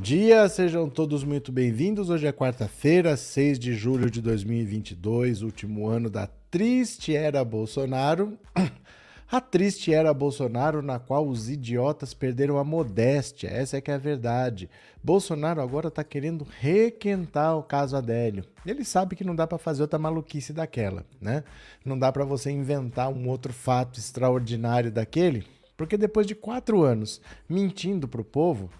Dia, sejam todos muito bem-vindos. Hoje é quarta-feira, 6 de julho de 2022, último ano da triste era Bolsonaro. A triste era Bolsonaro na qual os idiotas perderam a modéstia, essa é que é a verdade. Bolsonaro agora está querendo requentar o caso Adélio. Ele sabe que não dá para fazer outra maluquice daquela, né? Não dá para você inventar um outro fato extraordinário daquele, porque depois de quatro anos mentindo para o povo,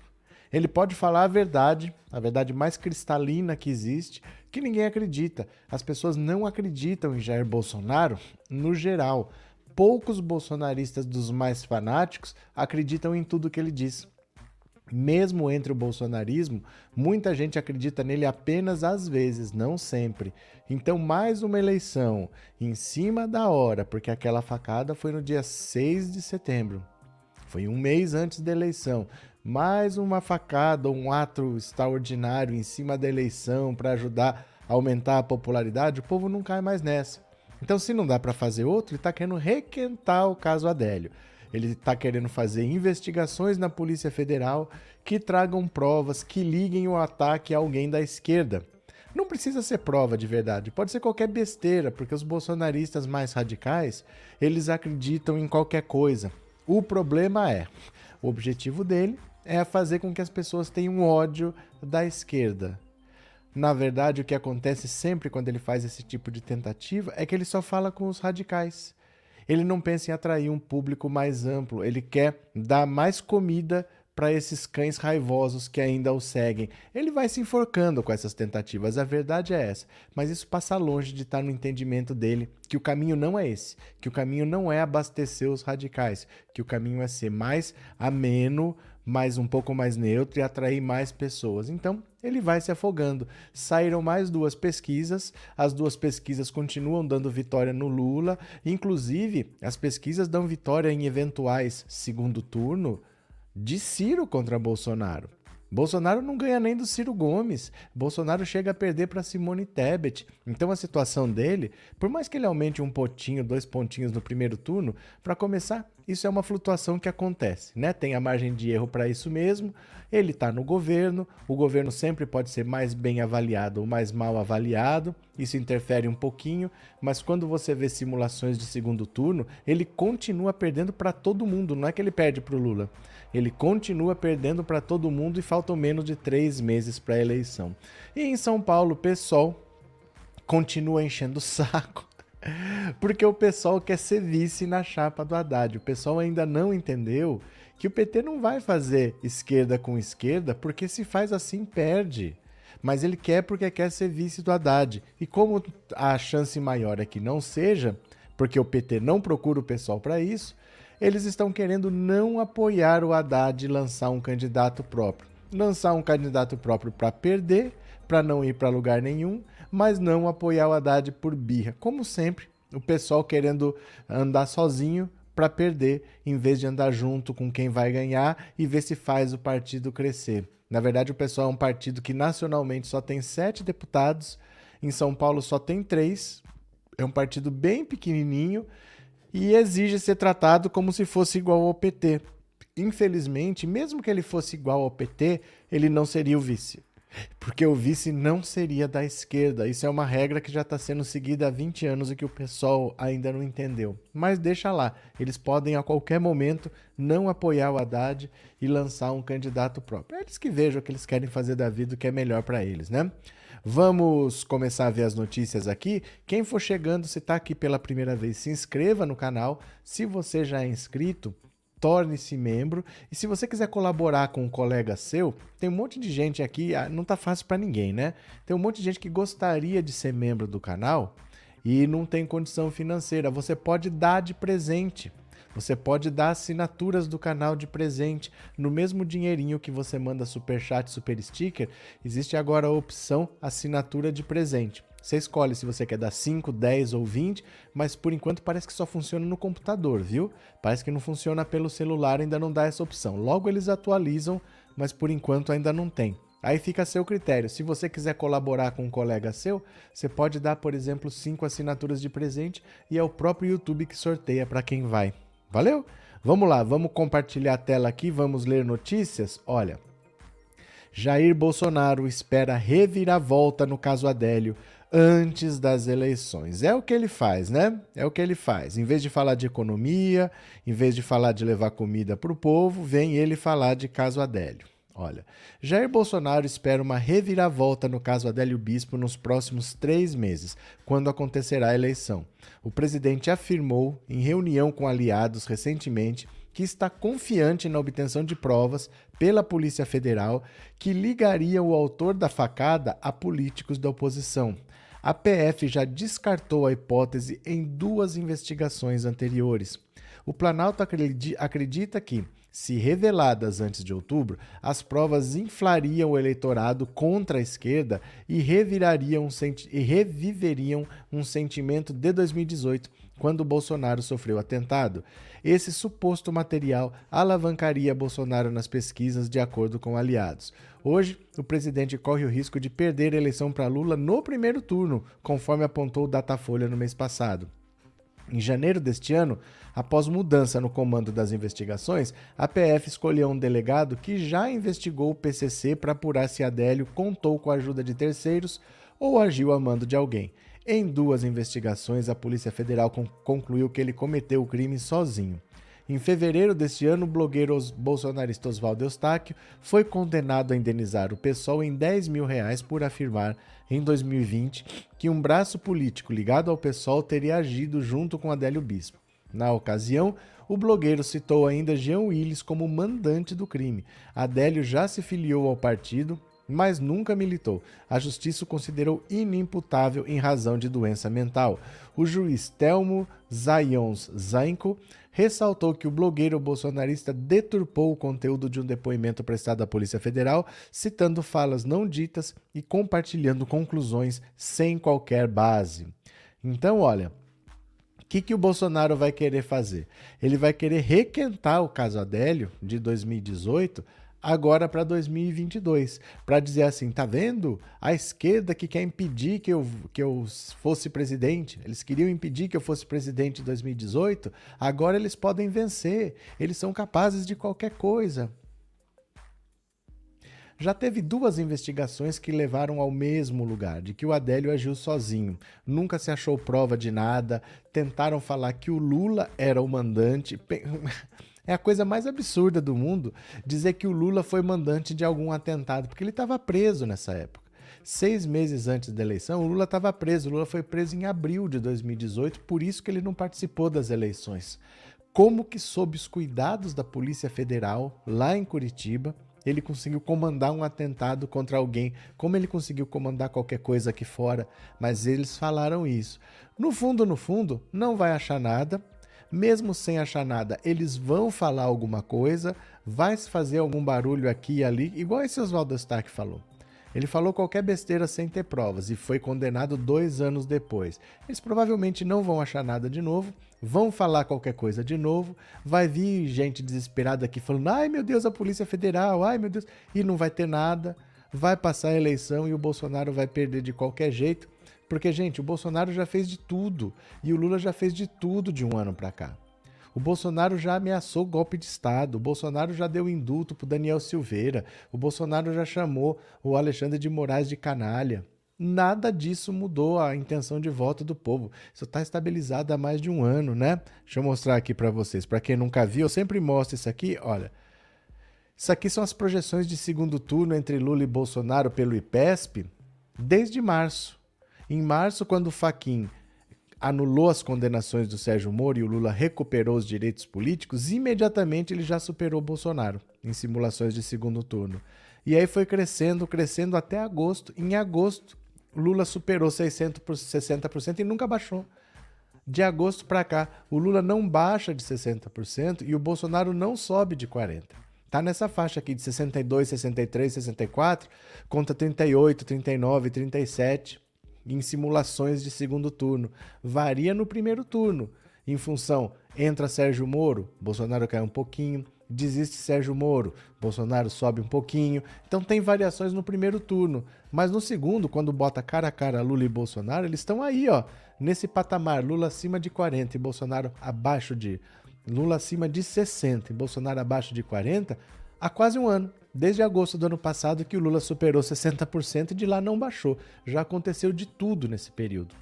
ele pode falar a verdade, a verdade mais cristalina que existe, que ninguém acredita. As pessoas não acreditam em Jair Bolsonaro no geral poucos bolsonaristas dos mais fanáticos acreditam em tudo que ele diz. Mesmo entre o bolsonarismo, muita gente acredita nele apenas às vezes, não sempre. Então, mais uma eleição em cima da hora, porque aquela facada foi no dia 6 de setembro. Foi um mês antes da eleição. Mais uma facada, um ato extraordinário em cima da eleição para ajudar a aumentar a popularidade, o povo não cai mais nessa. Então, se não dá para fazer outro, ele está querendo requentar o caso Adélio. Ele está querendo fazer investigações na Polícia Federal que tragam provas, que liguem o ataque a alguém da esquerda. Não precisa ser prova de verdade, pode ser qualquer besteira, porque os bolsonaristas mais radicais, eles acreditam em qualquer coisa. O problema é, o objetivo dele é fazer com que as pessoas tenham ódio da esquerda. Na verdade, o que acontece sempre quando ele faz esse tipo de tentativa é que ele só fala com os radicais. Ele não pensa em atrair um público mais amplo, ele quer dar mais comida para esses cães raivosos que ainda o seguem. Ele vai se enforcando com essas tentativas, a verdade é essa. Mas isso passa longe de estar no entendimento dele que o caminho não é esse, que o caminho não é abastecer os radicais, que o caminho é ser mais ameno, mais um pouco mais neutro e atrair mais pessoas. Então, ele vai se afogando. Saíram mais duas pesquisas, as duas pesquisas continuam dando vitória no Lula, inclusive as pesquisas dão vitória em eventuais segundo turno de Ciro contra Bolsonaro. Bolsonaro não ganha nem do Ciro Gomes. Bolsonaro chega a perder para Simone Tebet. Então a situação dele, por mais que ele aumente um pontinho, dois pontinhos no primeiro turno, para começar, isso é uma flutuação que acontece, né? Tem a margem de erro para isso mesmo. Ele está no governo, o governo sempre pode ser mais bem avaliado ou mais mal avaliado. Isso interfere um pouquinho, mas quando você vê simulações de segundo turno, ele continua perdendo para todo mundo. Não é que ele perde para o Lula ele continua perdendo para todo mundo e faltam menos de três meses para a eleição. E em São Paulo, o continua enchendo o saco. Porque o pessoal quer ser vice na chapa do Haddad. O pessoal ainda não entendeu que o PT não vai fazer esquerda com esquerda, porque se faz assim, perde. Mas ele quer porque quer ser vice do Haddad. E como a chance maior é que não seja, porque o PT não procura o pessoal para isso, eles estão querendo não apoiar o Haddad e lançar um candidato próprio. Lançar um candidato próprio para perder, para não ir para lugar nenhum, mas não apoiar o Haddad por birra. Como sempre, o pessoal querendo andar sozinho para perder, em vez de andar junto com quem vai ganhar e ver se faz o partido crescer. Na verdade, o pessoal é um partido que nacionalmente só tem sete deputados, em São Paulo só tem três. É um partido bem pequenininho e exige ser tratado como se fosse igual ao PT. Infelizmente, mesmo que ele fosse igual ao PT, ele não seria o vice. Porque o vice não seria da esquerda. Isso é uma regra que já está sendo seguida há 20 anos e que o pessoal ainda não entendeu. Mas deixa lá, eles podem a qualquer momento não apoiar o Haddad e lançar um candidato próprio. É eles que vejam o que eles querem fazer da vida, o que é melhor para eles, né? Vamos começar a ver as notícias aqui. Quem for chegando, se está aqui pela primeira vez, se inscreva no canal. Se você já é inscrito, torne-se membro. E se você quiser colaborar com um colega seu, tem um monte de gente aqui, ah, não tá fácil para ninguém, né? Tem um monte de gente que gostaria de ser membro do canal e não tem condição financeira. Você pode dar de presente. Você pode dar assinaturas do canal de presente no mesmo dinheirinho que você manda super chat, super sticker. Existe agora a opção assinatura de presente. Você escolhe se você quer dar 5, 10 ou 20, mas por enquanto parece que só funciona no computador, viu? Parece que não funciona pelo celular, ainda não dá essa opção. Logo eles atualizam, mas por enquanto ainda não tem. Aí fica a seu critério. Se você quiser colaborar com um colega seu, você pode dar, por exemplo, 5 assinaturas de presente e é o próprio YouTube que sorteia para quem vai. Valeu? Vamos lá, vamos compartilhar a tela aqui, vamos ler notícias? Olha, Jair Bolsonaro espera reviravolta no caso Adélio antes das eleições. É o que ele faz, né? É o que ele faz. Em vez de falar de economia, em vez de falar de levar comida para o povo, vem ele falar de caso Adélio. Olha, Jair Bolsonaro espera uma reviravolta no caso Adélio Bispo nos próximos três meses, quando acontecerá a eleição. O presidente afirmou, em reunião com aliados recentemente, que está confiante na obtenção de provas pela Polícia Federal que ligaria o autor da facada a políticos da oposição. A PF já descartou a hipótese em duas investigações anteriores. O Planalto acredita que, se reveladas antes de outubro, as provas inflariam o eleitorado contra a esquerda e, e reviveriam um sentimento de 2018, quando Bolsonaro sofreu atentado. Esse suposto material alavancaria Bolsonaro nas pesquisas, de acordo com aliados. Hoje, o presidente corre o risco de perder a eleição para Lula no primeiro turno, conforme apontou o Datafolha no mês passado. Em janeiro deste ano, após mudança no comando das investigações, a PF escolheu um delegado que já investigou o PCC para apurar se Adélio contou com a ajuda de terceiros ou agiu a mando de alguém. Em duas investigações, a Polícia Federal concluiu que ele cometeu o crime sozinho. Em fevereiro deste ano, o blogueiro bolsonarista Oswaldo Eustáquio foi condenado a indenizar o PSOL em 10 mil reais por afirmar, em 2020, que um braço político ligado ao PSOL teria agido junto com Adélio Bispo. Na ocasião, o blogueiro citou ainda Jean Willis como mandante do crime. Adélio já se filiou ao partido mas nunca militou. A justiça o considerou inimputável em razão de doença mental. O juiz Telmo Zayons Zainko ressaltou que o blogueiro bolsonarista deturpou o conteúdo de um depoimento prestado à Polícia Federal, citando falas não ditas e compartilhando conclusões sem qualquer base. Então, olha, o que, que o Bolsonaro vai querer fazer? Ele vai querer requentar o caso Adélio de 2018 agora para 2022, para dizer assim, tá vendo? A esquerda que quer impedir que eu, que eu fosse presidente, eles queriam impedir que eu fosse presidente em 2018, agora eles podem vencer, eles são capazes de qualquer coisa. Já teve duas investigações que levaram ao mesmo lugar, de que o Adélio agiu sozinho. Nunca se achou prova de nada. Tentaram falar que o Lula era o mandante. É a coisa mais absurda do mundo dizer que o Lula foi mandante de algum atentado, porque ele estava preso nessa época. Seis meses antes da eleição, o Lula estava preso. O Lula foi preso em abril de 2018, por isso que ele não participou das eleições. Como que, sob os cuidados da Polícia Federal, lá em Curitiba, ele conseguiu comandar um atentado contra alguém, como ele conseguiu comandar qualquer coisa aqui fora, mas eles falaram isso. No fundo, no fundo, não vai achar nada, mesmo sem achar nada, eles vão falar alguma coisa, vai se fazer algum barulho aqui e ali, igual esse Oswaldo Stark falou. Ele falou qualquer besteira sem ter provas e foi condenado dois anos depois. Eles provavelmente não vão achar nada de novo, vão falar qualquer coisa de novo, vai vir gente desesperada aqui falando: ai meu Deus, a Polícia Federal, ai meu Deus, e não vai ter nada. Vai passar a eleição e o Bolsonaro vai perder de qualquer jeito. Porque, gente, o Bolsonaro já fez de tudo e o Lula já fez de tudo de um ano para cá. O Bolsonaro já ameaçou golpe de Estado, o Bolsonaro já deu indulto para Daniel Silveira, o Bolsonaro já chamou o Alexandre de Moraes de canalha. Nada disso mudou a intenção de voto do povo. Isso está estabilizado há mais de um ano, né? Deixa eu mostrar aqui para vocês. Para quem nunca viu, eu sempre mostro isso aqui. Olha, isso aqui são as projeções de segundo turno entre Lula e Bolsonaro pelo IPESP desde março. Em março, quando o Faquin anulou as condenações do Sérgio Moro e o Lula recuperou os direitos políticos, imediatamente ele já superou Bolsonaro em simulações de segundo turno. E aí foi crescendo, crescendo até agosto. Em agosto, Lula superou 600 por 60% e nunca baixou. De agosto para cá, o Lula não baixa de 60% e o Bolsonaro não sobe de 40%. Tá nessa faixa aqui de 62, 63, 64, conta 38, 39, 37 em simulações de segundo turno. Varia no primeiro turno, em função entra Sérgio Moro, Bolsonaro cai um pouquinho, desiste Sérgio Moro, Bolsonaro sobe um pouquinho. Então tem variações no primeiro turno, mas no segundo, quando bota cara a cara Lula e Bolsonaro, eles estão aí, ó, nesse patamar, Lula acima de 40 e Bolsonaro abaixo de Lula acima de 60 e Bolsonaro abaixo de 40, há quase um ano Desde agosto do ano passado que o Lula superou 60% e de lá não baixou. Já aconteceu de tudo nesse período.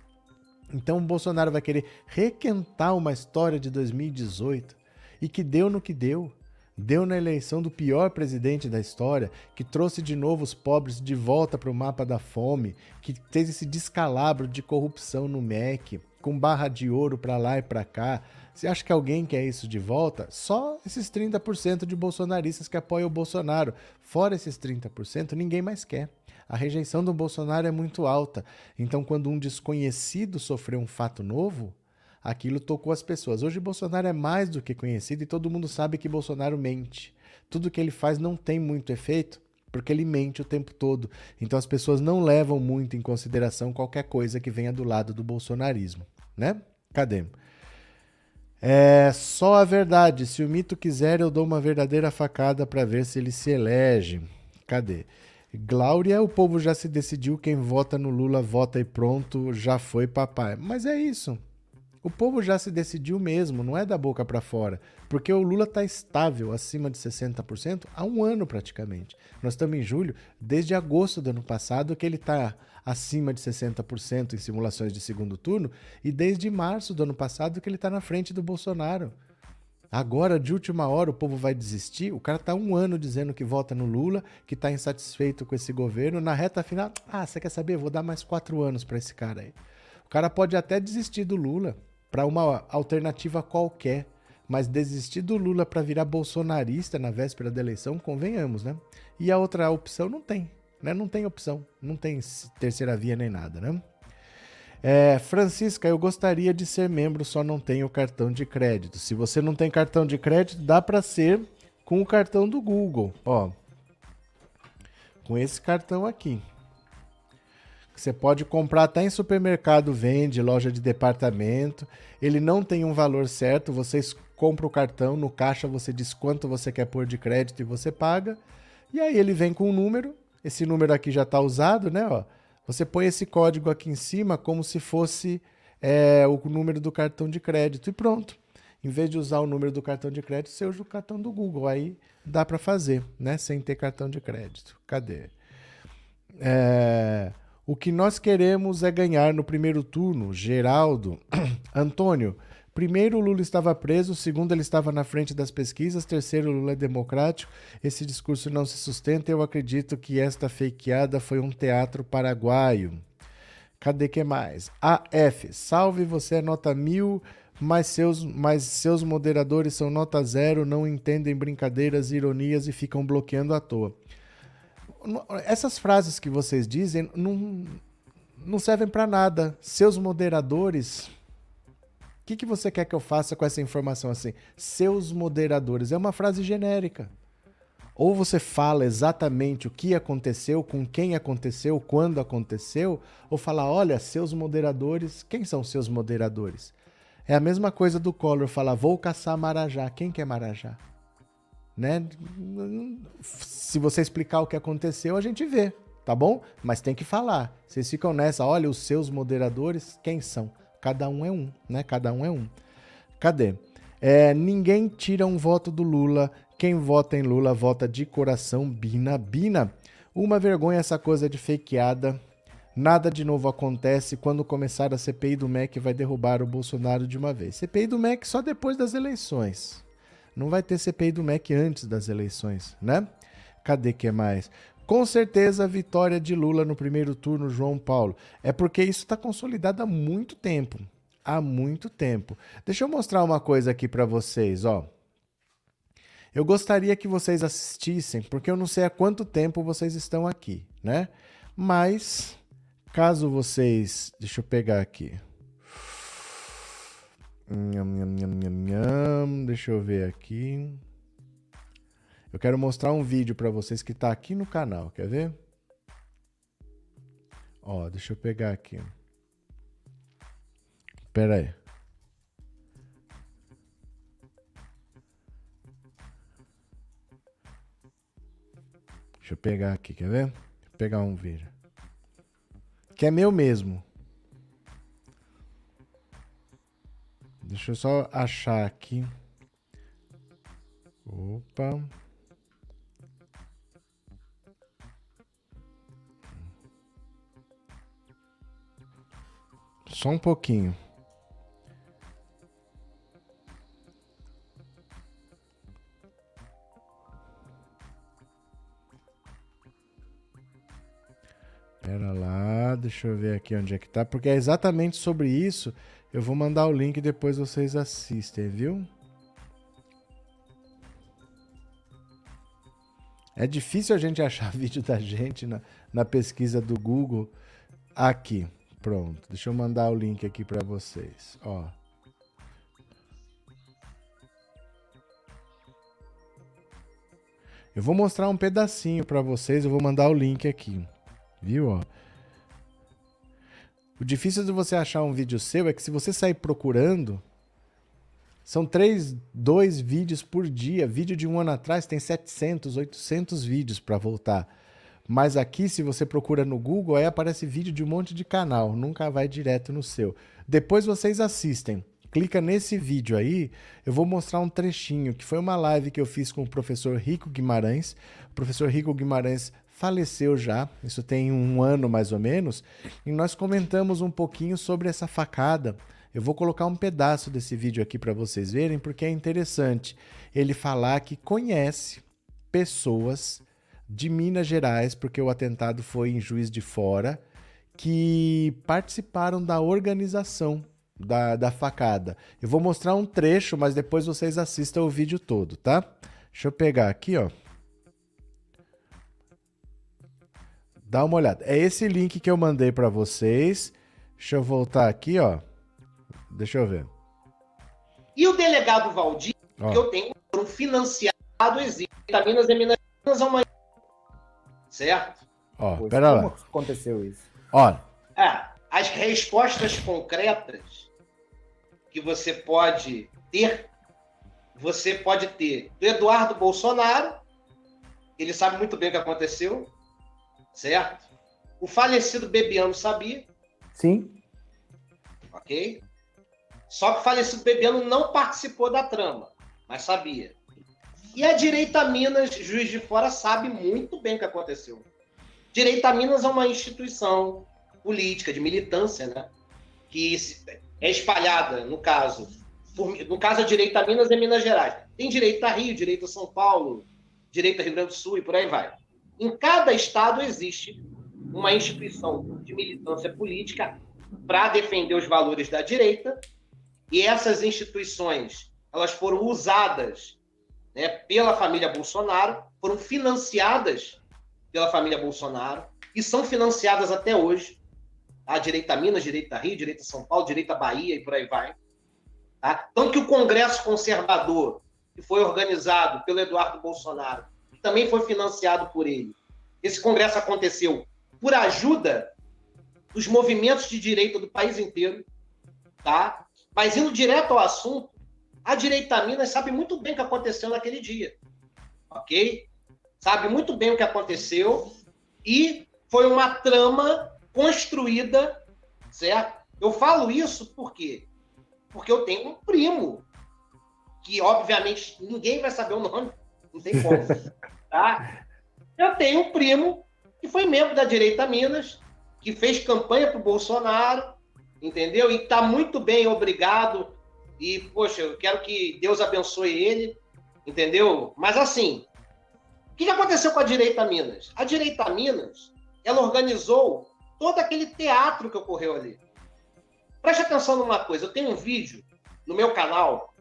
Então o Bolsonaro vai querer requentar uma história de 2018 e que deu no que deu. Deu na eleição do pior presidente da história, que trouxe de novo os pobres de volta para o mapa da fome, que fez esse descalabro de corrupção no MEC, com barra de ouro para lá e para cá. Você acha que alguém quer isso de volta? Só esses 30% de bolsonaristas que apoiam o Bolsonaro. Fora esses 30%, ninguém mais quer. A rejeição do Bolsonaro é muito alta. Então, quando um desconhecido sofreu um fato novo, aquilo tocou as pessoas. Hoje Bolsonaro é mais do que conhecido e todo mundo sabe que Bolsonaro mente. Tudo que ele faz não tem muito efeito porque ele mente o tempo todo. Então as pessoas não levam muito em consideração qualquer coisa que venha do lado do bolsonarismo, né? Cadê? É só a verdade. Se o mito quiser, eu dou uma verdadeira facada para ver se ele se elege. Cadê? Glória, o povo já se decidiu, quem vota no Lula vota e pronto, já foi papai. Mas é isso. O povo já se decidiu mesmo, não é da boca para fora, porque o Lula está estável acima de 60% há um ano praticamente. Nós estamos em julho, desde agosto do ano passado que ele está acima de 60% em simulações de segundo turno, e desde março do ano passado que ele está na frente do Bolsonaro. Agora, de última hora, o povo vai desistir. O cara está um ano dizendo que vota no Lula, que está insatisfeito com esse governo. Na reta final, ah, você quer saber? Vou dar mais quatro anos para esse cara aí. O cara pode até desistir do Lula para uma alternativa qualquer. Mas desistir do Lula para virar bolsonarista na véspera da eleição, convenhamos, né? E a outra opção não tem, né? Não tem opção, não tem terceira via nem nada, né? É, Francisca, eu gostaria de ser membro, só não tenho cartão de crédito. Se você não tem cartão de crédito, dá para ser com o cartão do Google, ó. Com esse cartão aqui. Você pode comprar até em supermercado, vende, loja de departamento. Ele não tem um valor certo. Você compra o cartão, no caixa você diz quanto você quer pôr de crédito e você paga. E aí ele vem com um número. Esse número aqui já está usado, né? Ó. Você põe esse código aqui em cima como se fosse é, o número do cartão de crédito e pronto. Em vez de usar o número do cartão de crédito, você usa o cartão do Google. Aí dá para fazer, né? Sem ter cartão de crédito. Cadê? É... O que nós queremos é ganhar no primeiro turno. Geraldo. Antônio. Primeiro, Lula estava preso. Segundo, ele estava na frente das pesquisas. Terceiro, Lula é democrático. Esse discurso não se sustenta. Eu acredito que esta fakeada foi um teatro paraguaio. Cadê que mais? AF. Salve, você é nota mil, mas seus, mas seus moderadores são nota zero, não entendem brincadeiras, ironias e ficam bloqueando à toa essas frases que vocês dizem não, não servem para nada. Seus moderadores. Que, que você quer que eu faça com essa informação assim? Seus moderadores. É uma frase genérica. Ou você fala exatamente o que aconteceu, com quem aconteceu, quando aconteceu, ou fala, olha, seus moderadores, quem são seus moderadores? É a mesma coisa do Collor falar, vou caçar Marajá. Quem que é Marajá? né? Se você explicar o que aconteceu, a gente vê, tá bom? Mas tem que falar. Vocês ficam nessa, olha, os seus moderadores, quem são? Cada um é um, né? Cada um é um. Cadê? É, ninguém tira um voto do Lula. Quem vota em Lula vota de coração, Bina. Bina, uma vergonha essa coisa de fakeada. Nada de novo acontece. Quando começar a CPI do MEC, vai derrubar o Bolsonaro de uma vez. CPI do MEC só depois das eleições. Não vai ter CPI do MEC antes das eleições, né? Cadê que é mais? Com certeza a vitória de Lula no primeiro turno, João Paulo. É porque isso está consolidado há muito tempo. Há muito tempo. Deixa eu mostrar uma coisa aqui para vocês, ó. Eu gostaria que vocês assistissem, porque eu não sei há quanto tempo vocês estão aqui, né? Mas, caso vocês. Deixa eu pegar aqui. Deixa eu ver aqui. Eu quero mostrar um vídeo para vocês que está aqui no canal. Quer ver? Ó, deixa eu pegar aqui. Espera aí. Deixa eu pegar aqui, quer ver? Pegar um vídeo. Que é meu mesmo. Deixa eu só achar aqui. Opa. Só um pouquinho. Pera lá, deixa eu ver aqui onde é que tá, porque é exatamente sobre isso. Eu vou mandar o link e depois vocês assistem, viu? É difícil a gente achar vídeo da gente na, na pesquisa do Google. Aqui, pronto. Deixa eu mandar o link aqui para vocês. Ó. Eu vou mostrar um pedacinho para vocês. Eu vou mandar o link aqui. Viu? Ó. O difícil de você achar um vídeo seu é que se você sair procurando, são três, dois vídeos por dia. Vídeo de um ano atrás tem 700, 800 vídeos para voltar. Mas aqui, se você procura no Google, aí aparece vídeo de um monte de canal, nunca vai direto no seu. Depois vocês assistem. Clica nesse vídeo aí, eu vou mostrar um trechinho, que foi uma live que eu fiz com o professor Rico Guimarães. O professor Rico Guimarães faleceu já, isso tem um ano mais ou menos, e nós comentamos um pouquinho sobre essa facada. Eu vou colocar um pedaço desse vídeo aqui para vocês verem, porque é interessante ele falar que conhece pessoas de Minas Gerais, porque o atentado foi em Juiz de Fora, que participaram da organização da, da facada. Eu vou mostrar um trecho, mas depois vocês assistam o vídeo todo, tá? Deixa eu pegar aqui, ó. Dá uma olhada. É esse link que eu mandei para vocês. Deixa eu voltar aqui, ó. Deixa eu ver. E o delegado Valdir, ó. que eu tenho um financiado existe. Vitaminas e Minas é uma. Certo? Ó, pois pera como lá. aconteceu isso? Olha. É, as respostas concretas que você pode ter, você pode ter do Eduardo Bolsonaro, ele sabe muito bem o que aconteceu, certo? O falecido Bebiano sabia. Sim. Ok? Só que o falecido Bebiano não participou da trama, mas sabia. E a Direita Minas, Juiz de Fora, sabe muito bem o que aconteceu. Direita Minas é uma instituição política, de militância, né? Que é espalhada, no caso, por, no caso a Direita Minas é Minas Gerais. Tem Direita Rio, Direita São Paulo, Direita Rio Grande do Sul e por aí vai. Em cada estado existe uma instituição de militância política para defender os valores da direita, e essas instituições elas foram usadas né, pela família Bolsonaro, foram financiadas pela família Bolsonaro e são financiadas até hoje. A direita Minas, direita Rio, direita São Paulo, direita Bahia e por aí vai. Tá? Tanto que o Congresso Conservador, que foi organizado pelo Eduardo Bolsonaro, também foi financiado por ele. Esse congresso aconteceu por ajuda dos movimentos de direita do país inteiro, tá? Mas indo direto ao assunto, a direita Minas sabe muito bem o que aconteceu naquele dia, ok? Sabe muito bem o que aconteceu e foi uma trama construída, certo? Eu falo isso por quê? Porque eu tenho um primo que, obviamente, ninguém vai saber o nome, não tem como. Tá? Eu tenho um primo que foi membro da Direita Minas, que fez campanha para o Bolsonaro, entendeu? E está muito bem, obrigado. E, poxa, eu quero que Deus abençoe ele, entendeu? Mas assim, o que aconteceu com a Direita Minas? A Direita Minas, ela organizou todo aquele teatro que ocorreu ali. Preste atenção numa coisa, eu tenho um vídeo no meu canal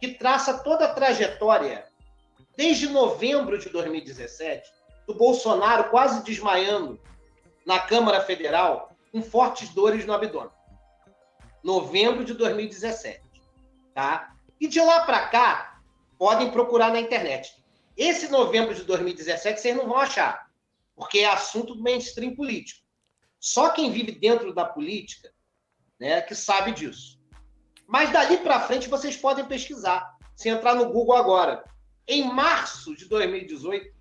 que traça toda a trajetória desde novembro de 2017, do Bolsonaro quase desmaiando na Câmara Federal com fortes dores no abdômen. Novembro de 2017, tá? E de lá para cá, podem procurar na internet. Esse novembro de 2017 vocês não vão achar, porque é assunto do mainstream político. Só quem vive dentro da política, né, que sabe disso. Mas dali para frente vocês podem pesquisar. Se entrar no Google agora, em março de 2018,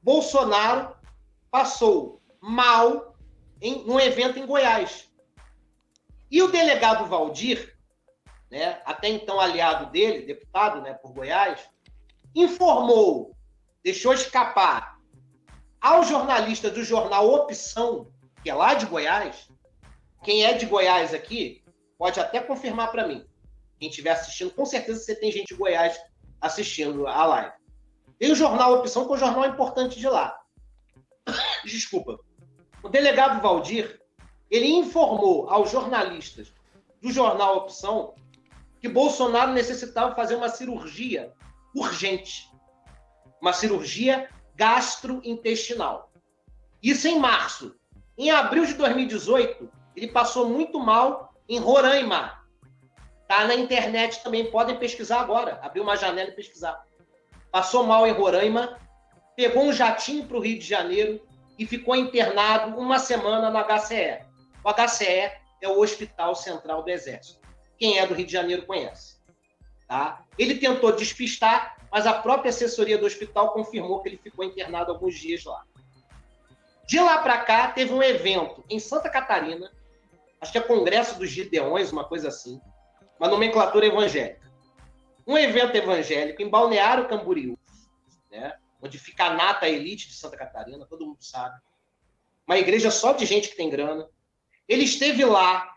Bolsonaro passou mal em um evento em Goiás. E o delegado Valdir, né, até então aliado dele, deputado né, por Goiás, informou, deixou escapar ao jornalista do jornal Opção, que é lá de Goiás, quem é de Goiás aqui pode até confirmar para mim. Quem estiver assistindo, com certeza você tem gente de Goiás assistindo a live. Tem o jornal Opção, que é um jornal importante de lá. Desculpa. O delegado Valdir, ele informou aos jornalistas do jornal Opção que Bolsonaro necessitava fazer uma cirurgia urgente. Uma cirurgia gastrointestinal. Isso em março. Em abril de 2018, ele passou muito mal em Roraima. Tá na internet também, podem pesquisar agora. Abrir uma janela e pesquisar. Passou mal em Roraima, pegou um jatinho para o Rio de Janeiro e ficou internado uma semana no HCE. O HCE é o Hospital Central do Exército. Quem é do Rio de Janeiro conhece. Tá? Ele tentou despistar, mas a própria assessoria do hospital confirmou que ele ficou internado alguns dias lá. De lá para cá, teve um evento em Santa Catarina, acho que é Congresso dos Gideões, uma coisa assim, uma nomenclatura evangélica. Um evento evangélico em Balneário Camboriú, né, onde fica a nata elite de Santa Catarina, todo mundo sabe. Uma igreja só de gente que tem grana. Ele esteve lá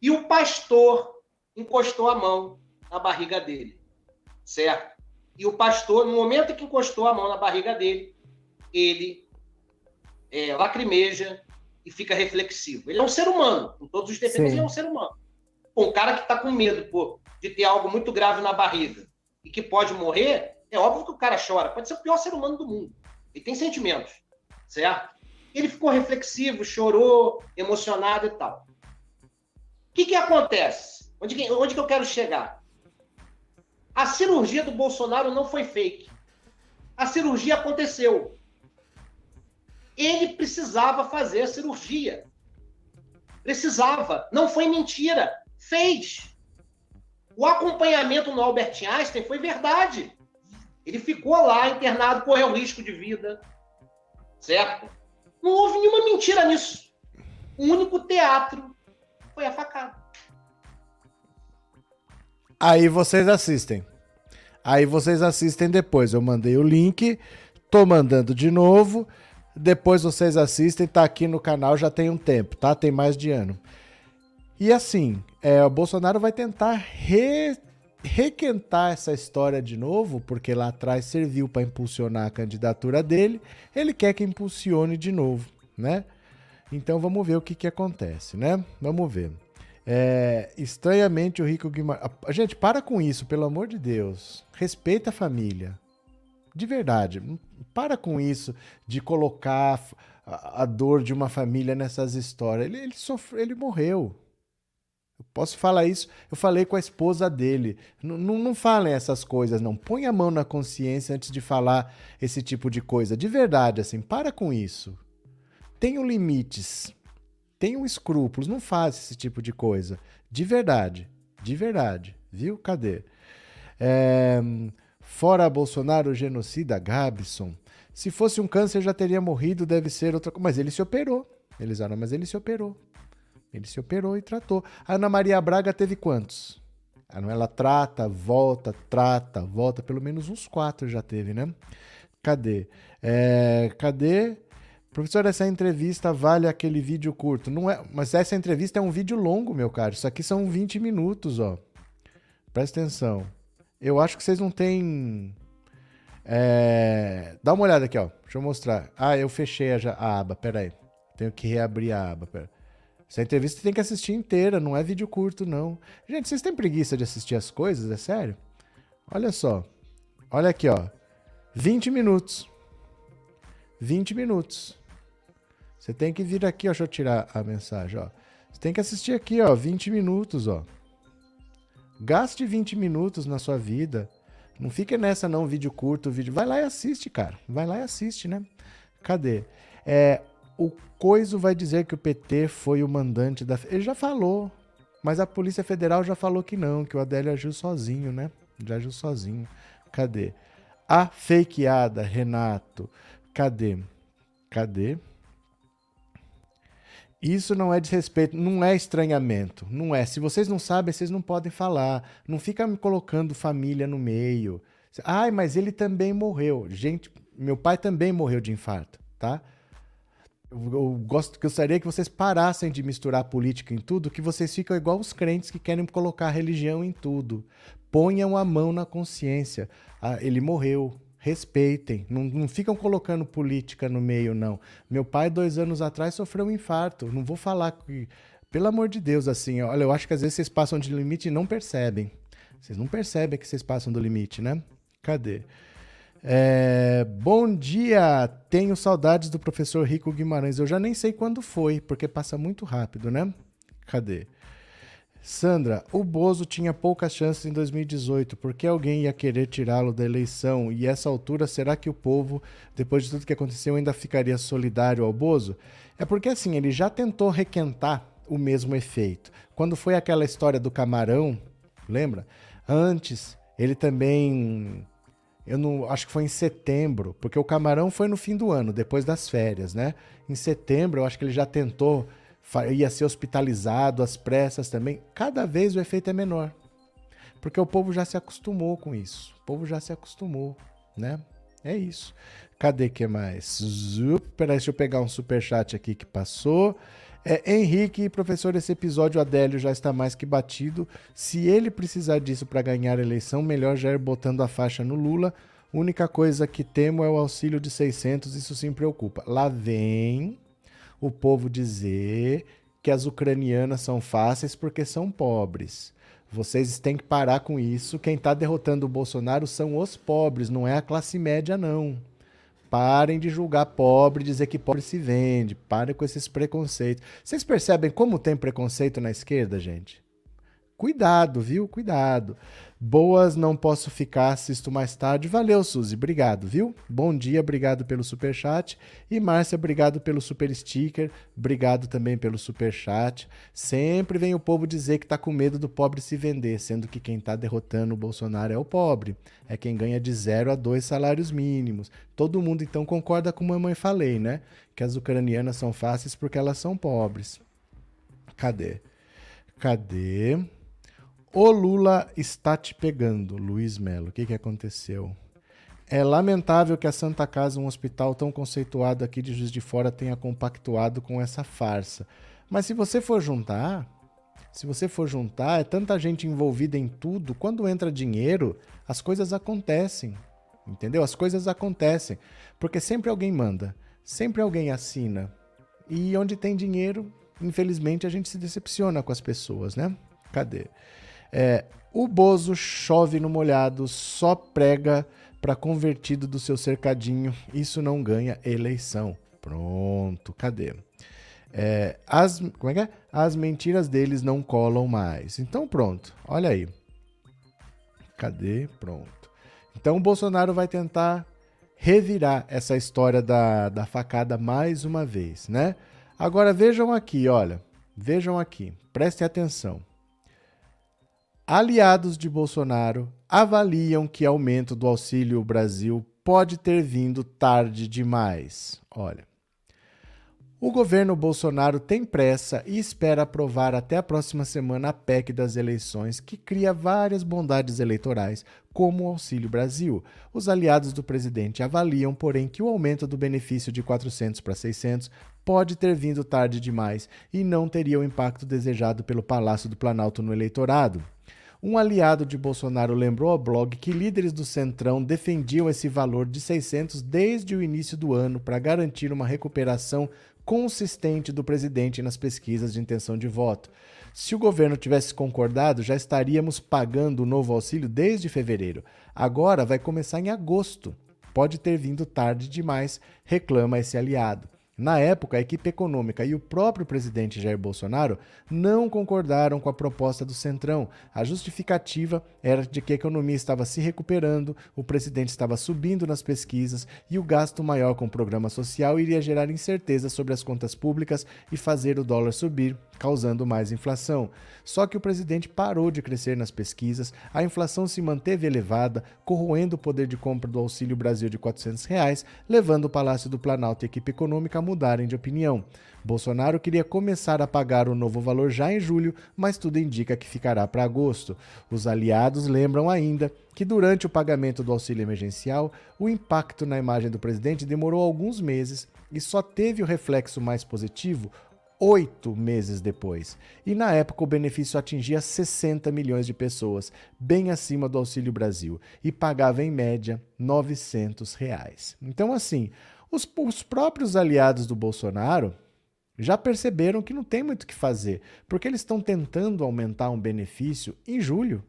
e o pastor encostou a mão na barriga dele, certo? E o pastor, no momento que encostou a mão na barriga dele, ele é, lacrimeja e fica reflexivo. Ele é um ser humano, com todos os defeitos, ele é um ser humano. Um cara que está com medo pô, de ter algo muito grave na barriga e que pode morrer, é óbvio que o cara chora. Pode ser o pior ser humano do mundo. Ele tem sentimentos, certo? Ele ficou reflexivo, chorou, emocionado e tal. O que, que acontece? Onde, onde que eu quero chegar? A cirurgia do Bolsonaro não foi fake. A cirurgia aconteceu ele precisava fazer a cirurgia. Precisava. Não foi mentira. Fez. O acompanhamento no Albert Einstein foi verdade. Ele ficou lá internado, correu risco de vida. Certo? Não houve nenhuma mentira nisso. O único teatro foi a facada. Aí vocês assistem. Aí vocês assistem depois. Eu mandei o link, tô mandando de novo. Depois vocês assistem, tá aqui no canal já tem um tempo, tá? Tem mais de ano. E assim, é, o Bolsonaro vai tentar re, requentar essa história de novo, porque lá atrás serviu para impulsionar a candidatura dele. Ele quer que impulsione de novo, né? Então vamos ver o que, que acontece, né? Vamos ver. É, estranhamente o Rico Guimarães. Gente, para com isso, pelo amor de Deus. Respeita a família. De verdade, para com isso de colocar a, a dor de uma família nessas histórias. Ele, ele, sofreu, ele morreu. Eu posso falar isso. Eu falei com a esposa dele. N não falem essas coisas, não. Põe a mão na consciência antes de falar esse tipo de coisa. De verdade, assim, para com isso. Tenham limites. Tenham escrúpulos. Não faça esse tipo de coisa. De verdade. De verdade. Viu? Cadê? É. Fora Bolsonaro, genocida, Gabson. Se fosse um câncer, já teria morrido, deve ser outra coisa. Mas ele se operou. Eles eram, mas ele se operou. Ele se operou e tratou. A Ana Maria Braga teve quantos? Ela trata, volta, trata, volta. Pelo menos uns quatro já teve, né? Cadê? É, cadê? Professor, essa entrevista vale aquele vídeo curto. Não é, mas essa entrevista é um vídeo longo, meu caro. Isso aqui são 20 minutos, ó. Presta atenção. Eu acho que vocês não têm. É... Dá uma olhada aqui, ó. Deixa eu mostrar. Ah, eu fechei a, a aba. Pera aí. Tenho que reabrir a aba. Essa entrevista tem que assistir inteira, não é vídeo curto, não. Gente, vocês têm preguiça de assistir as coisas? É sério? Olha só. Olha aqui, ó. 20 minutos. 20 minutos. Você tem que vir aqui, ó. Deixa eu tirar a mensagem, ó. Você tem que assistir aqui, ó. 20 minutos, ó. Gaste 20 minutos na sua vida. Não fique nessa não, vídeo curto, vídeo. Vai lá e assiste, cara. Vai lá e assiste, né? Cadê? É, o Coiso vai dizer que o PT foi o mandante da. Ele já falou. Mas a Polícia Federal já falou que não, que o Adélio agiu sozinho, né? Já agiu sozinho. Cadê? A fakeada, Renato. Cadê? Cadê? Isso não é desrespeito, não é estranhamento, não é. Se vocês não sabem, vocês não podem falar. Não fica me colocando família no meio. Ai, mas ele também morreu. Gente, meu pai também morreu de infarto, tá? eu gosto, gostaria que vocês parassem de misturar política em tudo, que vocês ficam igual os crentes que querem colocar religião em tudo. Ponham a mão na consciência. Ah, ele morreu. Respeitem. Não, não ficam colocando política no meio, não. Meu pai, dois anos atrás, sofreu um infarto. Não vou falar que. Pelo amor de Deus, assim, olha, eu acho que às vezes vocês passam de limite e não percebem. Vocês não percebem que vocês passam do limite, né? Cadê? É, bom dia! Tenho saudades do professor Rico Guimarães. Eu já nem sei quando foi, porque passa muito rápido, né? Cadê? Sandra, o Bozo tinha poucas chances em 2018. Por que alguém ia querer tirá-lo da eleição? E essa altura, será que o povo, depois de tudo que aconteceu, ainda ficaria solidário ao Bozo? É porque assim, ele já tentou requentar o mesmo efeito. Quando foi aquela história do camarão, lembra? Antes, ele também eu não acho que foi em setembro, porque o Camarão foi no fim do ano, depois das férias, né? Em setembro, eu acho que ele já tentou, ia ser hospitalizado, às pressas também. Cada vez o efeito é menor, porque o povo já se acostumou com isso. O povo já se acostumou, né? É isso. Cadê que mais? Zup, deixa eu pegar um super chat aqui que passou. É, Henrique, professor, esse episódio Adélio já está mais que batido. Se ele precisar disso para ganhar a eleição, melhor já ir botando a faixa no Lula. Única coisa que temo é o auxílio de 600, isso sim preocupa. Lá vem o povo dizer que as ucranianas são fáceis porque são pobres. Vocês têm que parar com isso. Quem está derrotando o Bolsonaro são os pobres, não é a classe média, não. Parem de julgar pobre, dizer que pobre se vende. Parem com esses preconceitos. Vocês percebem como tem preconceito na esquerda, gente? Cuidado, viu? Cuidado. Boas, não posso ficar, assisto mais tarde. Valeu, Suzy, obrigado, viu? Bom dia, obrigado pelo super chat. E Márcia, obrigado pelo super sticker, obrigado também pelo super chat. Sempre vem o povo dizer que tá com medo do pobre se vender, sendo que quem tá derrotando o Bolsonaro é o pobre. É quem ganha de zero a dois salários mínimos. Todo mundo então concorda com a mamãe falei, né? Que as ucranianas são fáceis porque elas são pobres. Cadê? Cadê? O Lula está te pegando, Luiz Melo. O que, que aconteceu? É lamentável que a Santa Casa, um hospital tão conceituado aqui de Juiz de Fora, tenha compactuado com essa farsa. Mas se você for juntar, se você for juntar, é tanta gente envolvida em tudo, quando entra dinheiro, as coisas acontecem. Entendeu? As coisas acontecem. Porque sempre alguém manda, sempre alguém assina. E onde tem dinheiro, infelizmente, a gente se decepciona com as pessoas, né? Cadê? É, o Bozo chove no molhado, só prega para convertido do seu cercadinho. Isso não ganha eleição. Pronto, cadê? É, as, como é que é? As mentiras deles não colam mais. Então pronto, olha aí. Cadê? Pronto. Então o Bolsonaro vai tentar revirar essa história da, da facada mais uma vez, né? Agora vejam aqui, olha. Vejam aqui, prestem atenção. Aliados de Bolsonaro avaliam que aumento do Auxílio Brasil pode ter vindo tarde demais. Olha. O governo Bolsonaro tem pressa e espera aprovar até a próxima semana a PEC das eleições, que cria várias bondades eleitorais, como o Auxílio Brasil. Os aliados do presidente avaliam, porém, que o aumento do benefício de 400 para 600 pode ter vindo tarde demais e não teria o impacto desejado pelo Palácio do Planalto no eleitorado. Um aliado de Bolsonaro lembrou ao blog que líderes do Centrão defendiam esse valor de 600 desde o início do ano para garantir uma recuperação consistente do presidente nas pesquisas de intenção de voto. Se o governo tivesse concordado, já estaríamos pagando o novo auxílio desde fevereiro. Agora vai começar em agosto. Pode ter vindo tarde demais, reclama esse aliado. Na época, a equipe econômica e o próprio presidente Jair Bolsonaro não concordaram com a proposta do Centrão. A justificativa era de que a economia estava se recuperando, o presidente estava subindo nas pesquisas e o gasto maior com o programa social iria gerar incerteza sobre as contas públicas e fazer o dólar subir, causando mais inflação. Só que o presidente parou de crescer nas pesquisas, a inflação se manteve elevada, corroendo o poder de compra do Auxílio Brasil de 400 reais, levando o Palácio do Planalto e a equipe econômica mudarem de opinião. Bolsonaro queria começar a pagar o novo valor já em julho, mas tudo indica que ficará para agosto. Os aliados lembram ainda que durante o pagamento do auxílio emergencial, o impacto na imagem do presidente demorou alguns meses e só teve o reflexo mais positivo oito meses depois. E na época o benefício atingia 60 milhões de pessoas, bem acima do Auxílio Brasil, e pagava em média 900 reais. Então, assim, os, os próprios aliados do Bolsonaro já perceberam que não tem muito o que fazer, porque eles estão tentando aumentar um benefício em julho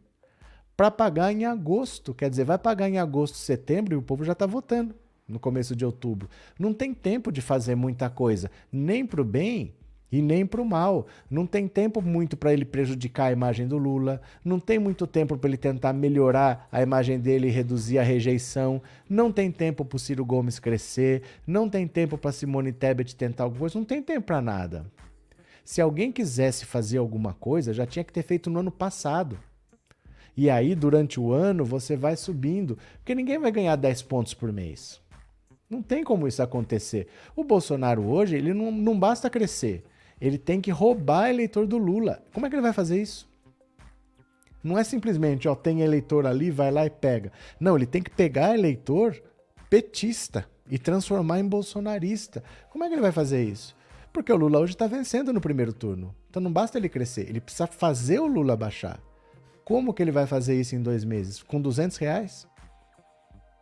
para pagar em agosto. Quer dizer, vai pagar em agosto, setembro e o povo já está votando no começo de outubro. Não tem tempo de fazer muita coisa, nem para o bem e nem para o mal. Não tem tempo muito para ele prejudicar a imagem do Lula, não tem muito tempo para ele tentar melhorar a imagem dele e reduzir a rejeição, não tem tempo para o Ciro Gomes crescer, não tem tempo para Simone Tebet tentar alguma coisa, não tem tempo para nada. Se alguém quisesse fazer alguma coisa, já tinha que ter feito no ano passado. E aí, durante o ano, você vai subindo, porque ninguém vai ganhar 10 pontos por mês. Não tem como isso acontecer. O Bolsonaro hoje, ele não, não basta crescer. Ele tem que roubar eleitor do Lula. Como é que ele vai fazer isso? Não é simplesmente, ó, tem eleitor ali, vai lá e pega. Não, ele tem que pegar eleitor petista e transformar em bolsonarista. Como é que ele vai fazer isso? Porque o Lula hoje está vencendo no primeiro turno. Então não basta ele crescer, ele precisa fazer o Lula baixar. Como que ele vai fazer isso em dois meses? Com 200 reais?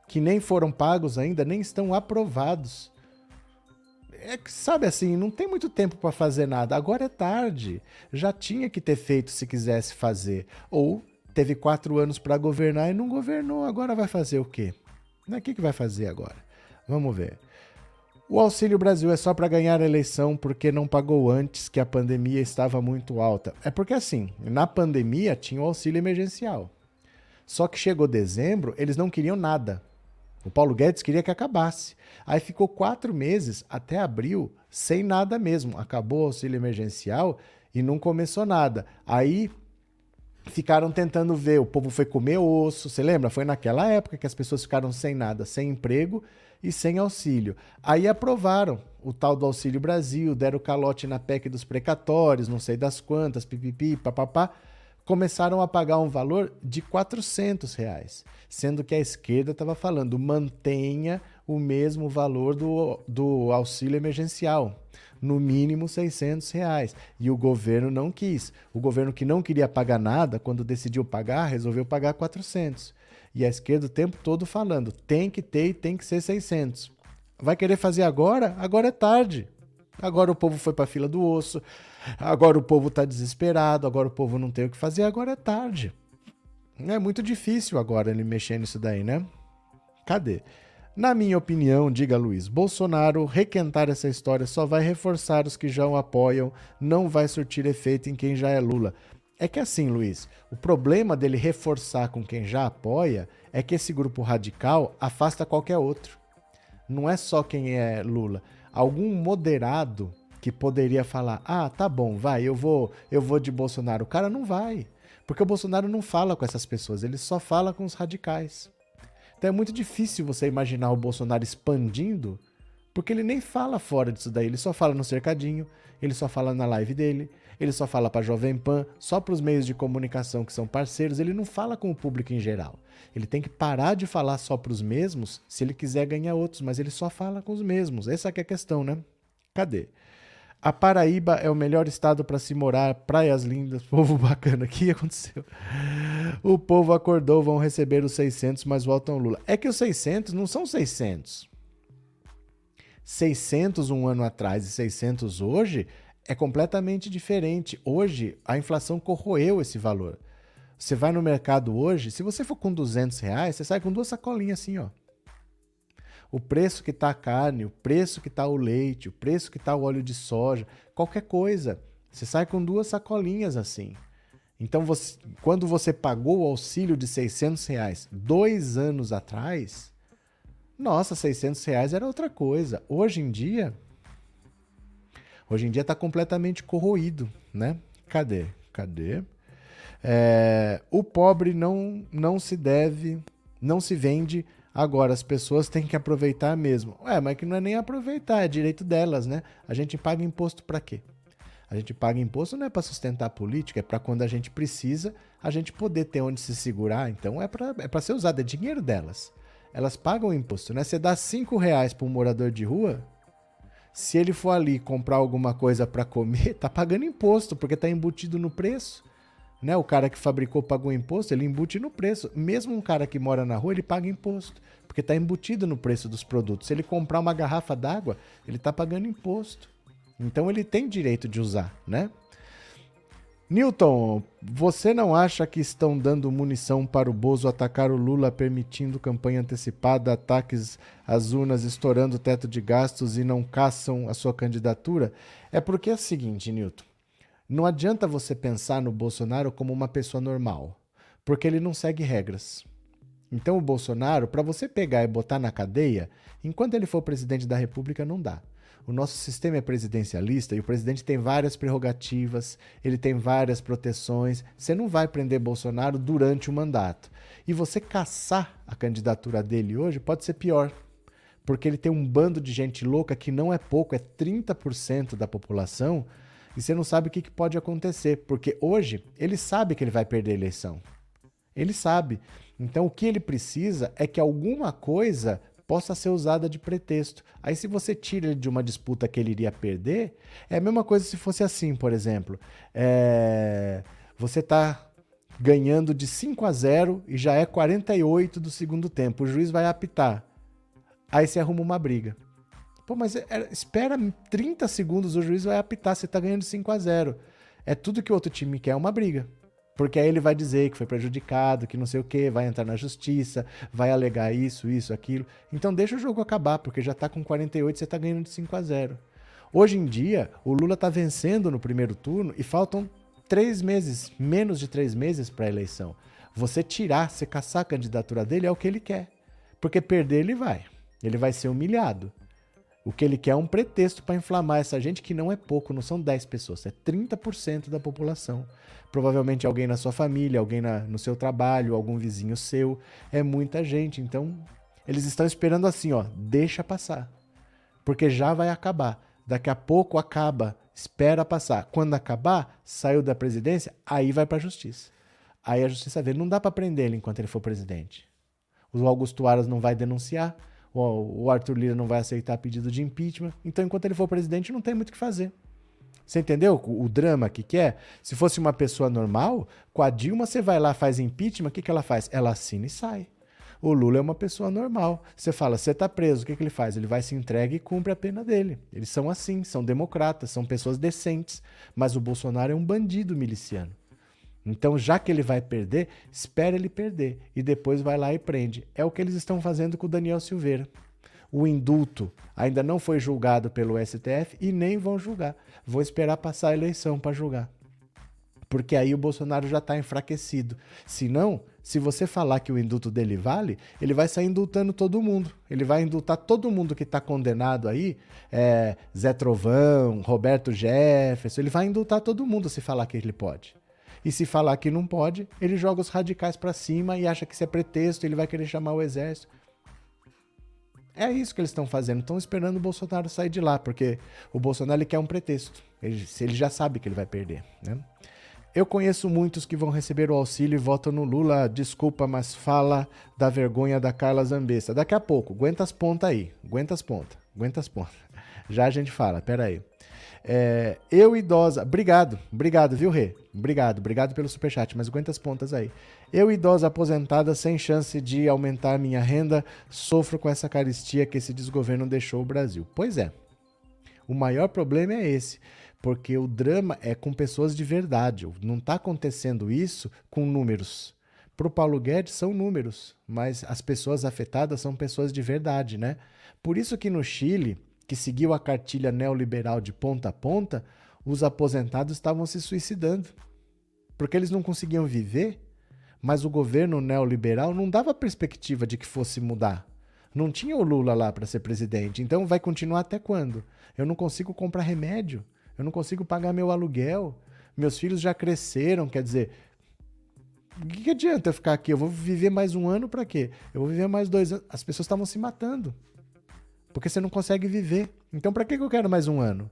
Que nem foram pagos ainda, nem estão aprovados é que, sabe assim, não tem muito tempo para fazer nada. Agora é tarde. Já tinha que ter feito se quisesse fazer. Ou teve quatro anos para governar e não governou. Agora vai fazer o quê? O que, que vai fazer agora? Vamos ver. O Auxílio Brasil é só para ganhar a eleição porque não pagou antes que a pandemia estava muito alta. É porque assim, na pandemia tinha o auxílio emergencial. Só que chegou dezembro, eles não queriam nada. O Paulo Guedes queria que acabasse. Aí ficou quatro meses, até abril, sem nada mesmo. Acabou o auxílio emergencial e não começou nada. Aí ficaram tentando ver, o povo foi comer osso. Você lembra? Foi naquela época que as pessoas ficaram sem nada, sem emprego e sem auxílio. Aí aprovaram o tal do Auxílio Brasil, deram calote na PEC dos precatórios, não sei das quantas, pipipi, papapá começaram a pagar um valor de 400 reais, sendo que a esquerda estava falando mantenha o mesmo valor do, do auxílio emergencial, no mínimo 600 reais. E o governo não quis. O governo que não queria pagar nada, quando decidiu pagar, resolveu pagar 400. E a esquerda o tempo todo falando tem que ter e tem que ser 600. Vai querer fazer agora? Agora é tarde. Agora o povo foi para a fila do osso. Agora o povo está desesperado, agora o povo não tem o que fazer, agora é tarde. É muito difícil agora ele mexer nisso daí, né? Cadê? Na minha opinião, diga Luiz, Bolsonaro requentar essa história só vai reforçar os que já o apoiam, não vai surtir efeito em quem já é Lula. É que assim, Luiz, o problema dele reforçar com quem já apoia é que esse grupo radical afasta qualquer outro. Não é só quem é Lula. Algum moderado que poderia falar: "Ah, tá bom, vai, eu vou, eu vou de Bolsonaro". O cara não vai, porque o Bolsonaro não fala com essas pessoas, ele só fala com os radicais. Então é muito difícil você imaginar o Bolsonaro expandindo, porque ele nem fala fora disso daí, ele só fala no cercadinho, ele só fala na live dele, ele só fala para Jovem Pan, só para os meios de comunicação que são parceiros, ele não fala com o público em geral. Ele tem que parar de falar só para os mesmos se ele quiser ganhar outros, mas ele só fala com os mesmos. Essa é a questão, né? Cadê? A Paraíba é o melhor estado para se morar, praias lindas, povo bacana. O que aconteceu? O povo acordou, vão receber os 600, mas voltam Lula. É que os 600 não são 600. 600 um ano atrás e 600 hoje é completamente diferente. Hoje, a inflação corroeu esse valor. Você vai no mercado hoje, se você for com 200 reais, você sai com duas sacolinhas assim, ó o preço que está a carne, o preço que está o leite, o preço que está o óleo de soja, qualquer coisa. Você sai com duas sacolinhas assim. Então, você, quando você pagou o auxílio de 600 reais dois anos atrás, nossa, 600 reais era outra coisa. Hoje em dia, hoje em dia está completamente corroído, né? Cadê? Cadê? É, o pobre não, não se deve, não se vende Agora, as pessoas têm que aproveitar mesmo. Ué, mas que não é nem aproveitar, é direito delas, né? A gente paga imposto para quê? A gente paga imposto não é para sustentar a política, é para quando a gente precisa, a gente poder ter onde se segurar. Então é para é ser usado, é dinheiro delas. Elas pagam imposto, né? Você dá cinco reais para um morador de rua, Se ele for ali comprar alguma coisa para comer, tá pagando imposto, porque tá embutido no preço. Né? O cara que fabricou pagou imposto, ele embute no preço. Mesmo um cara que mora na rua, ele paga imposto, porque está embutido no preço dos produtos. Se ele comprar uma garrafa d'água, ele está pagando imposto. Então ele tem direito de usar, né? Newton, você não acha que estão dando munição para o Bozo atacar o Lula, permitindo campanha antecipada, ataques às urnas, estourando o teto de gastos e não caçam a sua candidatura? É porque é o seguinte, Newton. Não adianta você pensar no Bolsonaro como uma pessoa normal, porque ele não segue regras. Então o Bolsonaro, para você pegar e botar na cadeia, enquanto ele for presidente da República, não dá. O nosso sistema é presidencialista e o presidente tem várias prerrogativas, ele tem várias proteções. Você não vai prender Bolsonaro durante o mandato. E você caçar a candidatura dele hoje pode ser pior, porque ele tem um bando de gente louca que não é pouco, é 30% da população, e você não sabe o que pode acontecer, porque hoje ele sabe que ele vai perder a eleição. Ele sabe. Então o que ele precisa é que alguma coisa possa ser usada de pretexto. Aí, se você tira ele de uma disputa que ele iria perder, é a mesma coisa se fosse assim, por exemplo. É... Você está ganhando de 5 a 0 e já é 48 do segundo tempo. O juiz vai apitar. Aí você arruma uma briga. Pô, mas é, é espera 30 segundos, o juiz vai apitar, você está ganhando 5 a 0 É tudo que o outro time quer, é uma briga. Porque aí ele vai dizer que foi prejudicado, que não sei o que, vai entrar na justiça, vai alegar isso, isso, aquilo. Então deixa o jogo acabar, porque já está com 48 você está ganhando de 5 a 0. Hoje em dia, o Lula está vencendo no primeiro turno e faltam três meses, menos de três meses para a eleição. Você tirar, você caçar a candidatura dele é o que ele quer. Porque perder ele vai. Ele vai ser humilhado. O que ele quer é um pretexto para inflamar essa gente, que não é pouco, não são 10 pessoas, é 30% da população. Provavelmente alguém na sua família, alguém na, no seu trabalho, algum vizinho seu. É muita gente. Então, eles estão esperando assim, ó, deixa passar. Porque já vai acabar. Daqui a pouco acaba, espera passar. Quando acabar, saiu da presidência, aí vai para a justiça. Aí a justiça vê, não dá para prender ele enquanto ele for presidente. O Augusto Aras não vai denunciar o Arthur Lira não vai aceitar pedido de impeachment. Então, enquanto ele for presidente, não tem muito o que fazer. Você entendeu o, drama que quer? É? Se fosse uma pessoa normal, com a Dilma você vai lá, faz impeachment, o que, que ela faz? Ela assina e sai. O Lula é uma pessoa normal. Você fala, você está preso, o que, que ele faz? Ele vai se entrega e cumpre a pena dele. Eles são assim, são democratas, são pessoas decentes. Mas o Bolsonaro é um bandido miliciano. Então, já que ele vai perder, espera ele perder e depois vai lá e prende. É o que eles estão fazendo com o Daniel Silveira. O indulto ainda não foi julgado pelo STF e nem vão julgar. Vou esperar passar a eleição para julgar. Porque aí o Bolsonaro já está enfraquecido. Se não, se você falar que o indulto dele vale, ele vai sair indultando todo mundo. Ele vai indultar todo mundo que está condenado aí, é, Zé Trovão, Roberto Jefferson, ele vai indultar todo mundo se falar que ele pode. E se falar que não pode, ele joga os radicais para cima e acha que isso é pretexto, ele vai querer chamar o exército. É isso que eles estão fazendo. Estão esperando o Bolsonaro sair de lá, porque o Bolsonaro ele quer um pretexto. Ele, ele já sabe que ele vai perder. Né? Eu conheço muitos que vão receber o auxílio e votam no Lula. Desculpa, mas fala da vergonha da Carla Zambessa. Daqui a pouco, aguenta as pontas aí. Aguenta as pontas. Aguenta as pontas. Já a gente fala, peraí. aí. É, eu idosa. Obrigado, obrigado, viu, Rê? Obrigado, obrigado pelo superchat, mas aguenta as pontas aí. Eu, idosa aposentada, sem chance de aumentar minha renda, sofro com essa caristia que esse desgoverno deixou o Brasil. Pois é. O maior problema é esse, porque o drama é com pessoas de verdade. Não está acontecendo isso com números. Para o Paulo Guedes são números, mas as pessoas afetadas são pessoas de verdade, né? Por isso que no Chile que seguiu a cartilha neoliberal de ponta a ponta, os aposentados estavam se suicidando. Porque eles não conseguiam viver, mas o governo neoliberal não dava perspectiva de que fosse mudar. Não tinha o Lula lá para ser presidente. Então vai continuar até quando? Eu não consigo comprar remédio, eu não consigo pagar meu aluguel, meus filhos já cresceram, quer dizer, o que, adianta eu ficar aqui? Eu vou viver mais um ano para quê? Eu vou viver mais dois anos. As pessoas estavam se matando. Porque você não consegue viver. Então, para que eu quero mais um ano?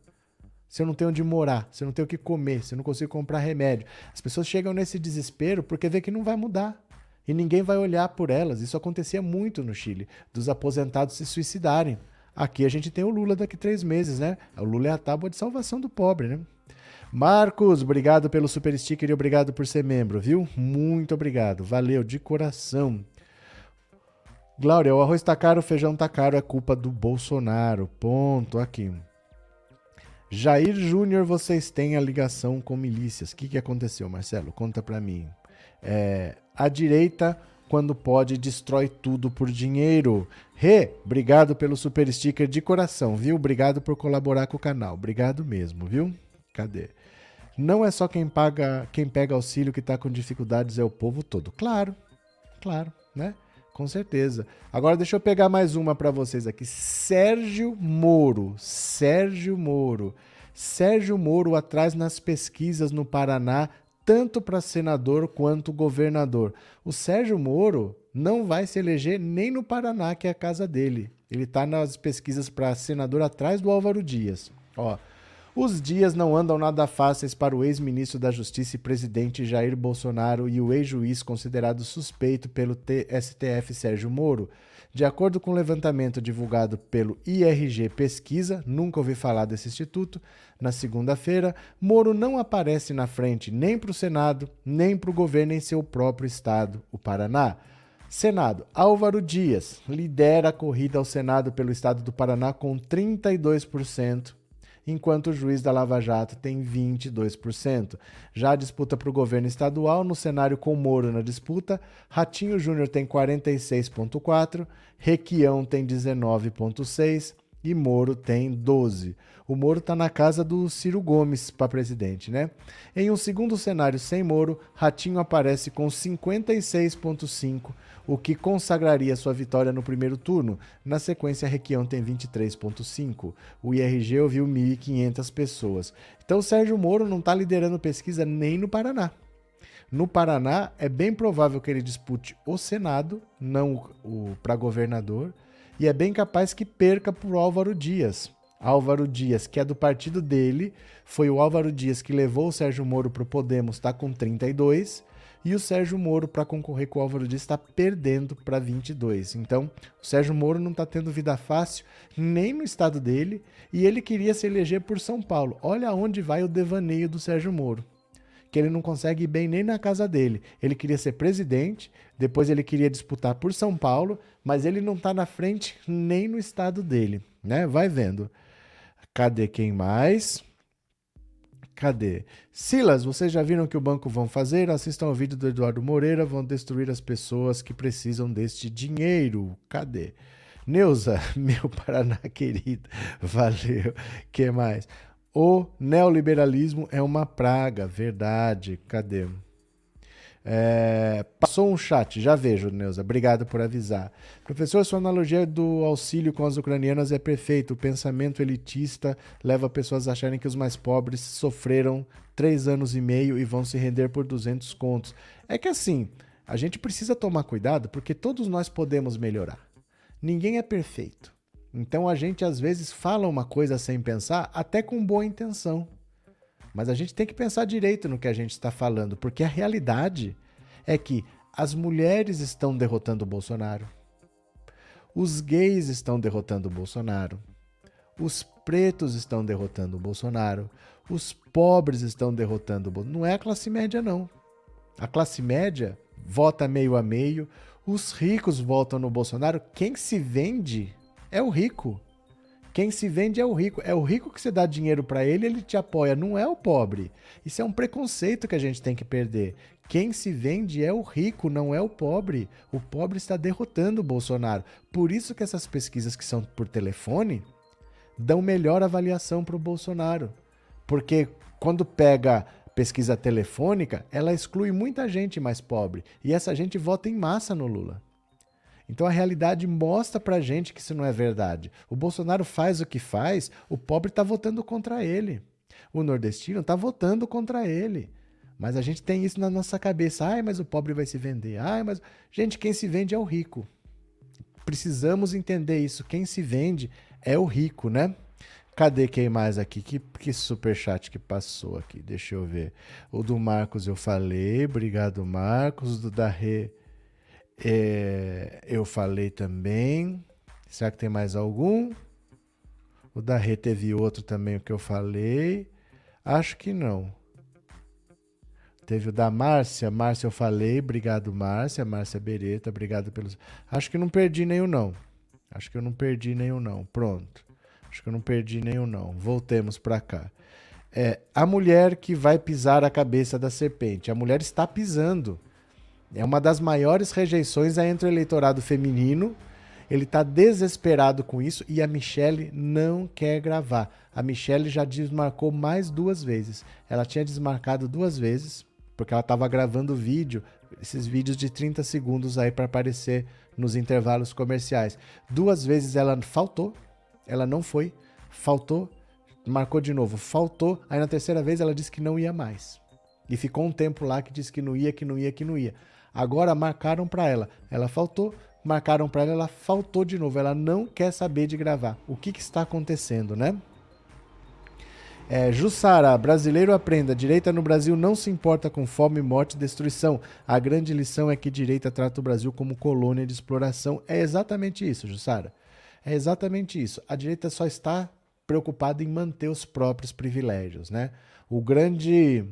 Se eu não tenho onde morar, se eu não tenho o que comer, se eu não consigo comprar remédio. As pessoas chegam nesse desespero porque vê que não vai mudar. E ninguém vai olhar por elas. Isso acontecia muito no Chile, dos aposentados se suicidarem. Aqui a gente tem o Lula daqui três meses, né? O Lula é a tábua de salvação do pobre, né? Marcos, obrigado pelo super sticker e obrigado por ser membro, viu? Muito obrigado. Valeu, de coração. Glória, o arroz tá caro, o feijão tá caro, é culpa do Bolsonaro. Ponto aqui. Jair Júnior, vocês têm a ligação com milícias. O que, que aconteceu, Marcelo? Conta pra mim. É, a direita, quando pode, destrói tudo por dinheiro. Rê, obrigado pelo super sticker de coração, viu? Obrigado por colaborar com o canal. Obrigado mesmo, viu? Cadê? Não é só quem paga, quem pega auxílio que está com dificuldades, é o povo todo. Claro, claro, né? Com certeza. Agora deixa eu pegar mais uma para vocês aqui. Sérgio Moro. Sérgio Moro. Sérgio Moro atrás nas pesquisas no Paraná, tanto para senador quanto governador. O Sérgio Moro não vai se eleger nem no Paraná, que é a casa dele. Ele está nas pesquisas para senador atrás do Álvaro Dias. Ó, os dias não andam nada fáceis para o ex-ministro da Justiça e presidente Jair Bolsonaro e o ex-juiz considerado suspeito pelo STF Sérgio Moro. De acordo com o levantamento divulgado pelo IRG Pesquisa, nunca ouvi falar desse instituto, na segunda-feira, Moro não aparece na frente nem para o Senado, nem para o governo em seu próprio estado, o Paraná. Senado. Álvaro Dias lidera a corrida ao Senado pelo estado do Paraná com 32% enquanto o juiz da Lava Jato tem 22%. Já a disputa para o governo estadual, no cenário com Moro na disputa, Ratinho Júnior tem 46,4%, Requião tem 19,6% e Moro tem 12%. O Moro está na casa do Ciro Gomes para presidente, né? Em um segundo cenário sem Moro, Ratinho aparece com 56,5%, o que consagraria sua vitória no primeiro turno. Na sequência, Requião tem 23,5. O IRG ouviu 1.500 pessoas. Então, Sérgio Moro não está liderando pesquisa nem no Paraná. No Paraná, é bem provável que ele dispute o Senado, não o para governador, e é bem capaz que perca por Álvaro Dias. Álvaro Dias, que é do partido dele, foi o Álvaro Dias que levou o Sérgio Moro para o Podemos, está com 32, e o Sérgio Moro, para concorrer com o Álvaro Dias, está perdendo para 22. Então, o Sérgio Moro não está tendo vida fácil nem no estado dele e ele queria se eleger por São Paulo. Olha aonde vai o devaneio do Sérgio Moro. Que ele não consegue ir bem nem na casa dele. Ele queria ser presidente, depois ele queria disputar por São Paulo, mas ele não está na frente nem no estado dele. Né? Vai vendo. Cadê quem mais? Cadê? Silas, vocês já viram o que o banco vão fazer? Assistam ao vídeo do Eduardo Moreira, vão destruir as pessoas que precisam deste dinheiro. Cadê? Neuza, meu Paraná querido, valeu. que mais? O neoliberalismo é uma praga, verdade. Cadê? É, passou um chat, já vejo, Neuza. Obrigado por avisar. Professor, sua analogia do auxílio com as ucranianas é perfeita. O pensamento elitista leva pessoas a acharem que os mais pobres sofreram três anos e meio e vão se render por 200 contos. É que assim, a gente precisa tomar cuidado porque todos nós podemos melhorar. Ninguém é perfeito. Então a gente às vezes fala uma coisa sem pensar, até com boa intenção. Mas a gente tem que pensar direito no que a gente está falando, porque a realidade é que as mulheres estão derrotando o Bolsonaro, os gays estão derrotando o Bolsonaro, os pretos estão derrotando o Bolsonaro, os pobres estão derrotando o Bolsonaro. Não é a classe média, não. A classe média vota meio a meio, os ricos votam no Bolsonaro. Quem se vende é o rico. Quem se vende é o rico. É o rico que você dá dinheiro para ele, ele te apoia, não é o pobre. Isso é um preconceito que a gente tem que perder. Quem se vende é o rico, não é o pobre. O pobre está derrotando o Bolsonaro. Por isso que essas pesquisas que são por telefone dão melhor avaliação para o Bolsonaro. Porque quando pega pesquisa telefônica, ela exclui muita gente mais pobre. E essa gente vota em massa no Lula. Então a realidade mostra pra gente que isso não é verdade. O Bolsonaro faz o que faz, o pobre está votando contra ele. O nordestino está votando contra ele. Mas a gente tem isso na nossa cabeça. Ai, mas o pobre vai se vender. Ai, mas. Gente, quem se vende é o rico. Precisamos entender isso. Quem se vende é o rico, né? Cadê quem mais aqui? Que, que super chat que passou aqui? Deixa eu ver. O do Marcos eu falei. Obrigado, Marcos. O do Darre. É, eu falei também. Será que tem mais algum? O da Rê teve outro também, o que eu falei. Acho que não. Teve o da Márcia. Márcia eu falei. Obrigado, Márcia. Márcia Bereta, obrigado pelos. Acho que não perdi nenhum, não. Acho que eu não perdi nenhum, não. Pronto. Acho que eu não perdi nenhum, não. Voltemos para cá. É, a mulher que vai pisar a cabeça da serpente. A mulher está pisando. É uma das maiores rejeições entre o eleitorado feminino. Ele está desesperado com isso e a Michelle não quer gravar. A Michelle já desmarcou mais duas vezes. Ela tinha desmarcado duas vezes, porque ela estava gravando vídeo, esses vídeos de 30 segundos aí para aparecer nos intervalos comerciais. Duas vezes ela faltou, ela não foi, faltou, marcou de novo, faltou. Aí na terceira vez ela disse que não ia mais. E ficou um tempo lá que disse que não ia, que não ia, que não ia. Agora marcaram para ela. Ela faltou, marcaram para ela, ela faltou de novo. Ela não quer saber de gravar. O que, que está acontecendo, né? É, Jussara, brasileiro aprenda. Direita no Brasil não se importa com fome, morte e destruição. A grande lição é que direita trata o Brasil como colônia de exploração. É exatamente isso, Jussara. É exatamente isso. A direita só está preocupada em manter os próprios privilégios, né? O grande,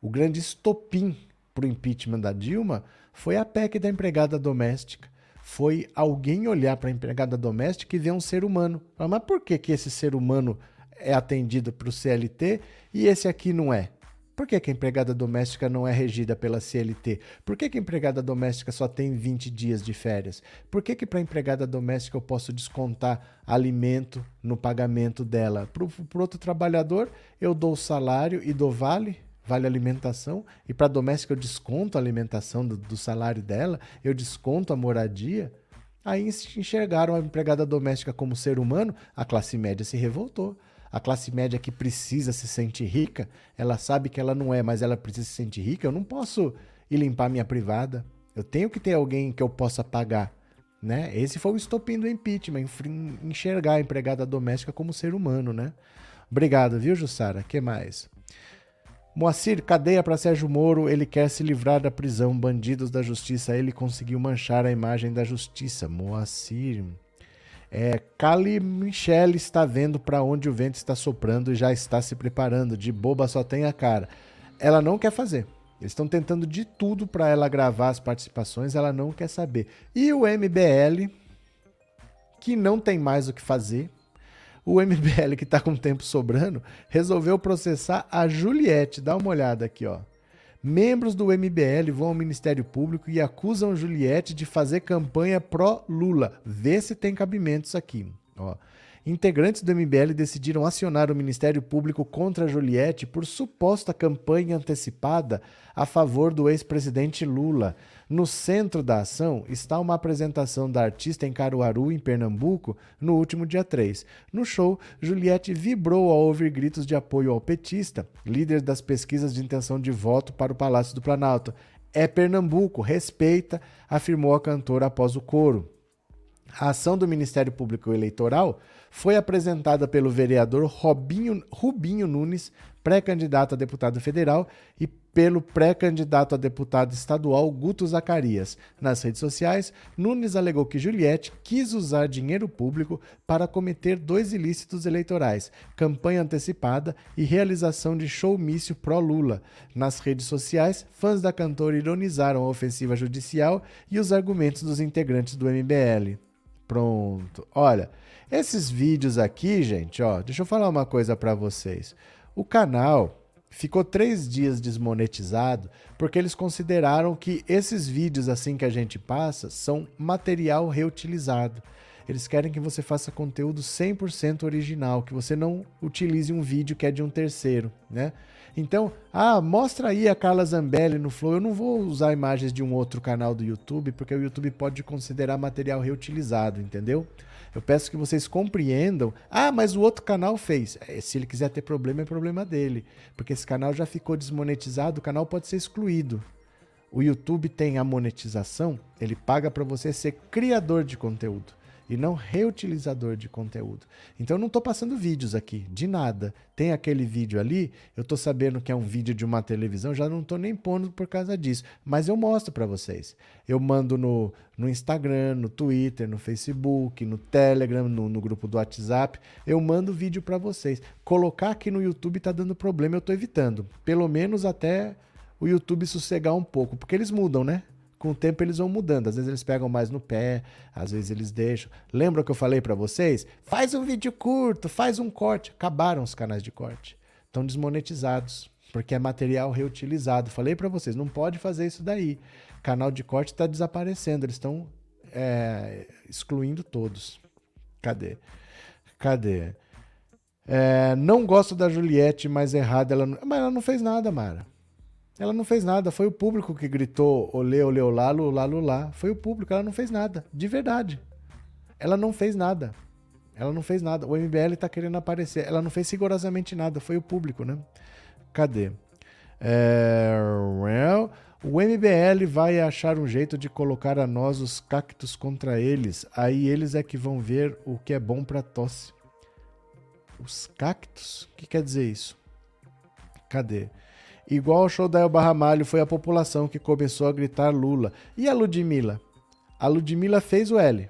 o grande estopim para o impeachment da Dilma foi a PEC da empregada doméstica. Foi alguém olhar para a empregada doméstica e ver um ser humano. Mas por que, que esse ser humano é atendido para o CLT e esse aqui não é? Por que, que, a empregada doméstica não é regida pela CLT? Por que, que a empregada doméstica só tem 20 dias de férias? Por que, que para a empregada doméstica eu posso descontar alimento no pagamento dela? Para o outro trabalhador, eu dou salário e dou vale? Vale alimentação, e para doméstica eu desconto a alimentação do, do, salário dela, eu desconto a moradia. Aí enxergaram a empregada doméstica como ser humano, a classe média se revoltou. A classe média que precisa se sentir rica, ela sabe que ela não é, mas ela precisa se sentir rica. Eu não posso ir limpar minha privada. Eu tenho que ter alguém que eu possa pagar. Né? Esse foi o estopim do impeachment, enxergar a empregada doméstica como ser humano, né? Obrigado, viu, Jussara? que mais? Moacir, cadeia para Sérgio Moro, ele quer se livrar da prisão. Bandidos da justiça, ele conseguiu manchar a imagem da justiça. Moacir. É, Kali Michele está vendo para onde o vento está soprando e já está se preparando. De boba só tem a cara. Ela não quer fazer. Eles estão tentando de tudo para ela gravar as participações, ela não quer saber. E o MBL, que não tem mais o que fazer, o MBL, que está com tempo sobrando, resolveu processar a Juliette. Dá uma olhada aqui, ó. Membros do MBL vão ao Ministério Público e acusam Juliette de fazer campanha pró-Lula. Vê se tem cabimentos aqui. Ó. Integrantes do MBL decidiram acionar o Ministério Público contra Juliette por suposta campanha antecipada a favor do ex-presidente Lula. No centro da ação está uma apresentação da artista em Caruaru, em Pernambuco, no último dia 3. No show, Juliette vibrou ao ouvir gritos de apoio ao petista, líder das pesquisas de intenção de voto para o Palácio do Planalto. É Pernambuco, respeita, afirmou a cantora após o coro. A ação do Ministério Público Eleitoral foi apresentada pelo vereador Robinho, Rubinho Nunes, pré-candidato a deputado federal, e pelo pré-candidato a deputado estadual Guto Zacarias. Nas redes sociais, Nunes alegou que Juliette quis usar dinheiro público para cometer dois ilícitos eleitorais: campanha antecipada e realização de showmício pró-Lula. Nas redes sociais, fãs da cantora ironizaram a ofensiva judicial e os argumentos dos integrantes do MBL. Pronto. Olha, esses vídeos aqui, gente, ó, deixa eu falar uma coisa para vocês. O canal ficou três dias desmonetizado porque eles consideraram que esses vídeos assim que a gente passa são material reutilizado. Eles querem que você faça conteúdo 100% original, que você não utilize um vídeo que é de um terceiro, né? Então, ah, mostra aí a Carla Zambelli no Flow. Eu não vou usar imagens de um outro canal do YouTube, porque o YouTube pode considerar material reutilizado, entendeu? Eu peço que vocês compreendam. Ah, mas o outro canal fez. É, se ele quiser ter problema, é problema dele. Porque esse canal já ficou desmonetizado, o canal pode ser excluído. O YouTube tem a monetização, ele paga para você ser criador de conteúdo. E não reutilizador de conteúdo. Então eu não estou passando vídeos aqui, de nada. Tem aquele vídeo ali, eu estou sabendo que é um vídeo de uma televisão, já não estou nem pondo por causa disso. Mas eu mostro para vocês. Eu mando no, no Instagram, no Twitter, no Facebook, no Telegram, no, no grupo do WhatsApp. Eu mando vídeo para vocês. Colocar aqui no YouTube está dando problema, eu estou evitando. Pelo menos até o YouTube sossegar um pouco, porque eles mudam, né? Com o tempo eles vão mudando. Às vezes eles pegam mais no pé, às vezes eles deixam. Lembra que eu falei para vocês? Faz um vídeo curto, faz um corte. Acabaram os canais de corte. Estão desmonetizados, porque é material reutilizado. Falei para vocês, não pode fazer isso daí. Canal de corte está desaparecendo, eles estão é, excluindo todos. Cadê? Cadê? É, não gosto da Juliette, mas errada ela não... Mas ela não fez nada, Mara. Ela não fez nada, foi o público que gritou olê, olê, olá, lulá, lulá. Foi o público, ela não fez nada, de verdade. Ela não fez nada. Ela não fez nada. O MBL tá querendo aparecer. Ela não fez rigorosamente nada, foi o público, né? Cadê? É... O MBL vai achar um jeito de colocar a nós os cactos contra eles. Aí eles é que vão ver o que é bom para tosse. Os cactos? O que quer dizer isso? Cadê? Igual ao show da Elba Ramalho, foi a população que começou a gritar Lula. E a Ludmilla? A Ludmilla fez o L.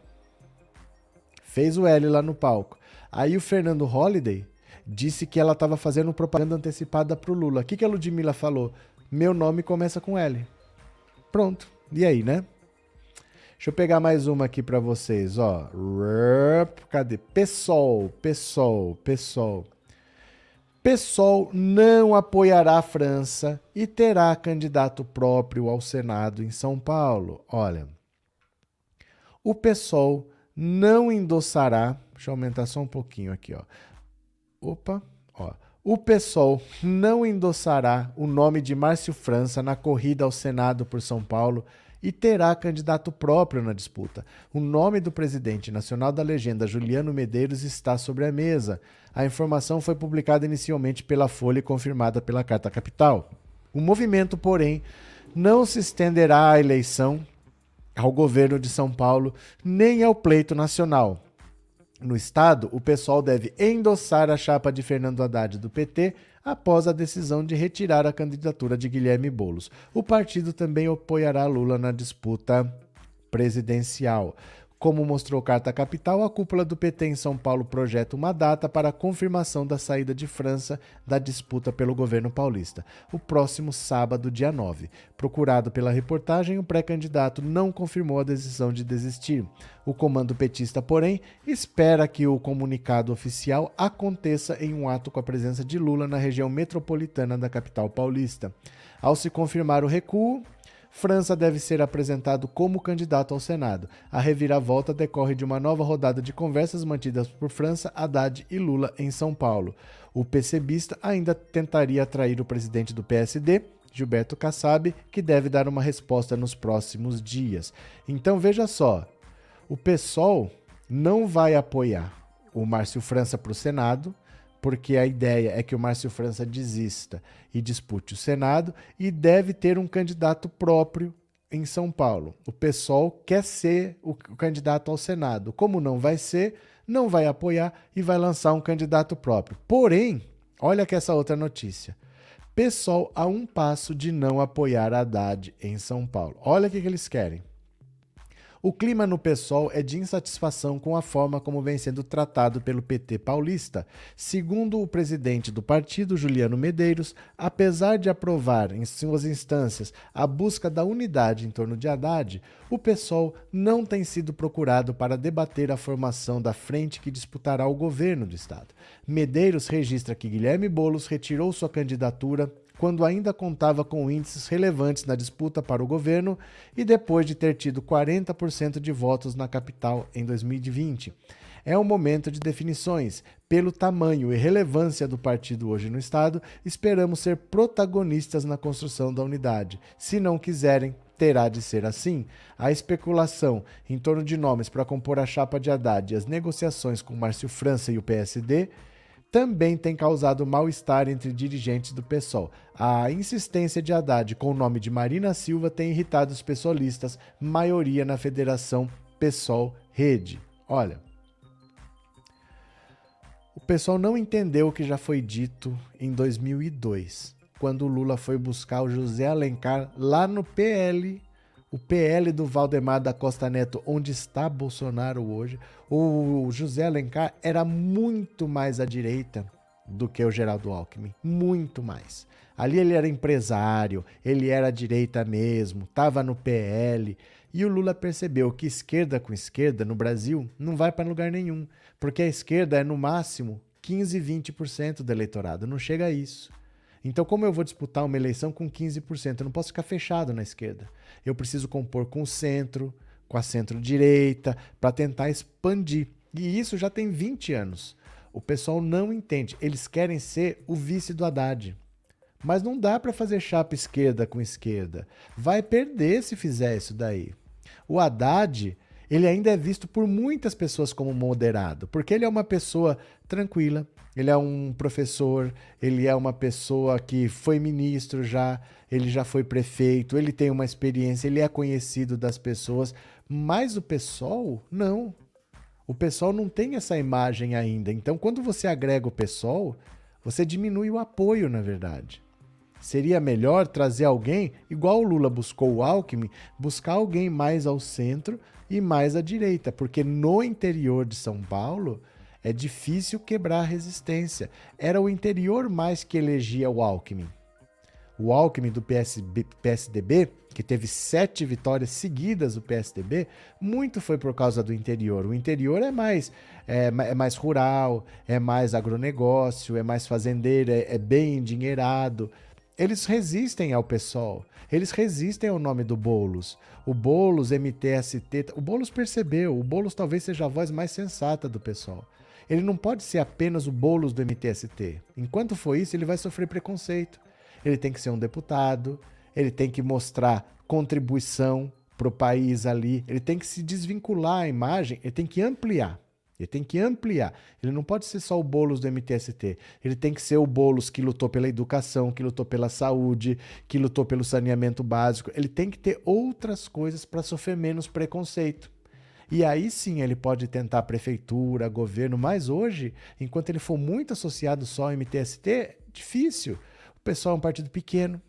Fez o L lá no palco. Aí o Fernando Holliday disse que ela estava fazendo propaganda antecipada pro Lula. O que, que a Ludmilla falou? Meu nome começa com L. Pronto. E aí, né? Deixa eu pegar mais uma aqui para vocês, ó. Cadê? PSOL, PSOL, PSOL. PSOL não apoiará a França e terá candidato próprio ao Senado em São Paulo. Olha, o PSOL não endossará. Deixa eu aumentar só um pouquinho aqui, ó. Opa, ó. O PSOL não endossará o nome de Márcio França na corrida ao Senado por São Paulo e terá candidato próprio na disputa. O nome do presidente nacional da legenda, Juliano Medeiros, está sobre a mesa. A informação foi publicada inicialmente pela Folha e confirmada pela Carta Capital. O movimento, porém, não se estenderá à eleição ao governo de São Paulo nem ao pleito nacional. No estado, o pessoal deve endossar a chapa de Fernando Haddad do PT após a decisão de retirar a candidatura de Guilherme Bolos. O partido também apoiará Lula na disputa presidencial. Como mostrou Carta Capital, a cúpula do PT em São Paulo projeta uma data para a confirmação da saída de França da disputa pelo governo paulista, o próximo sábado, dia 9. Procurado pela reportagem, o pré-candidato não confirmou a decisão de desistir. O comando petista, porém, espera que o comunicado oficial aconteça em um ato com a presença de Lula na região metropolitana da capital paulista. Ao se confirmar o recuo, França deve ser apresentado como candidato ao Senado. A reviravolta decorre de uma nova rodada de conversas mantidas por França, Haddad e Lula em São Paulo. O PCBista ainda tentaria atrair o presidente do PSD, Gilberto Kassab, que deve dar uma resposta nos próximos dias. Então veja só, o PSOL não vai apoiar o Márcio França para o Senado, porque a ideia é que o Márcio França desista e dispute o Senado e deve ter um candidato próprio em São Paulo. O PSOL quer ser o candidato ao Senado. Como não vai ser, não vai apoiar e vai lançar um candidato próprio. Porém, olha que essa outra notícia. PSOL a um passo de não apoiar Haddad em São Paulo. Olha o que, que eles querem. O clima no PSOL é de insatisfação com a forma como vem sendo tratado pelo PT paulista. Segundo o presidente do partido, Juliano Medeiros, apesar de aprovar em suas instâncias a busca da unidade em torno de Haddad, o PSOL não tem sido procurado para debater a formação da frente que disputará o governo do estado. Medeiros registra que Guilherme Bolos retirou sua candidatura quando ainda contava com índices relevantes na disputa para o governo e depois de ter tido 40% de votos na capital em 2020. É um momento de definições. Pelo tamanho e relevância do partido hoje no Estado, esperamos ser protagonistas na construção da unidade. Se não quiserem, terá de ser assim. A especulação em torno de nomes para compor a chapa de Haddad e as negociações com Márcio França e o PSD também tem causado mal-estar entre dirigentes do PSOL. A insistência de Haddad com o nome de Marina Silva tem irritado os pessoalistas, maioria na Federação PSOL Rede. Olha, o pessoal não entendeu o que já foi dito em 2002, quando o Lula foi buscar o José Alencar lá no PL, o PL do Valdemar da Costa Neto, onde está Bolsonaro hoje. O José Alencar era muito mais à direita do que o Geraldo Alckmin, muito mais. Ali ele era empresário, ele era à direita mesmo, estava no PL. E o Lula percebeu que esquerda com esquerda no Brasil não vai para lugar nenhum, porque a esquerda é no máximo 15, 20% do eleitorado, não chega a isso. Então, como eu vou disputar uma eleição com 15%? Eu não posso ficar fechado na esquerda. Eu preciso compor com o centro, com a centro-direita, para tentar expandir. E isso já tem 20 anos. O pessoal não entende. Eles querem ser o vice do Haddad. Mas não dá para fazer chapa esquerda com esquerda. Vai perder se fizer isso daí. O Haddad, ele ainda é visto por muitas pessoas como moderado, porque ele é uma pessoa tranquila, ele é um professor, ele é uma pessoa que foi ministro já, ele já foi prefeito, ele tem uma experiência, ele é conhecido das pessoas, mas o pessoal não. O pessoal não tem essa imagem ainda. Então, quando você agrega o pessoal, você diminui o apoio, na verdade. Seria melhor trazer alguém, igual o Lula buscou o Alckmin, buscar alguém mais ao centro e mais à direita, porque no interior de São Paulo é difícil quebrar a resistência. Era o interior mais que elegia o Alckmin. O Alckmin do PSB, PSDB que teve sete vitórias seguidas do PSDB, muito foi por causa do interior. O interior é mais, é, é mais rural, é mais agronegócio, é mais fazendeiro, é, é bem endinheirado. Eles resistem ao PSOL, eles resistem ao nome do Bolos. O Bolos, MTST, o Bolos percebeu, o Bolos talvez seja a voz mais sensata do PSOL. Ele não pode ser apenas o Bolos do MTST. Enquanto for isso, ele vai sofrer preconceito. Ele tem que ser um deputado, ele tem que mostrar contribuição para o país ali, ele tem que se desvincular a imagem, ele tem que ampliar. Ele tem que ampliar. Ele não pode ser só o Boulos do MTST. Ele tem que ser o Boulos que lutou pela educação, que lutou pela saúde, que lutou pelo saneamento básico. Ele tem que ter outras coisas para sofrer menos preconceito. E aí sim ele pode tentar prefeitura, governo, mas hoje, enquanto ele for muito associado só ao MTST, difícil. O pessoal é um partido pequeno,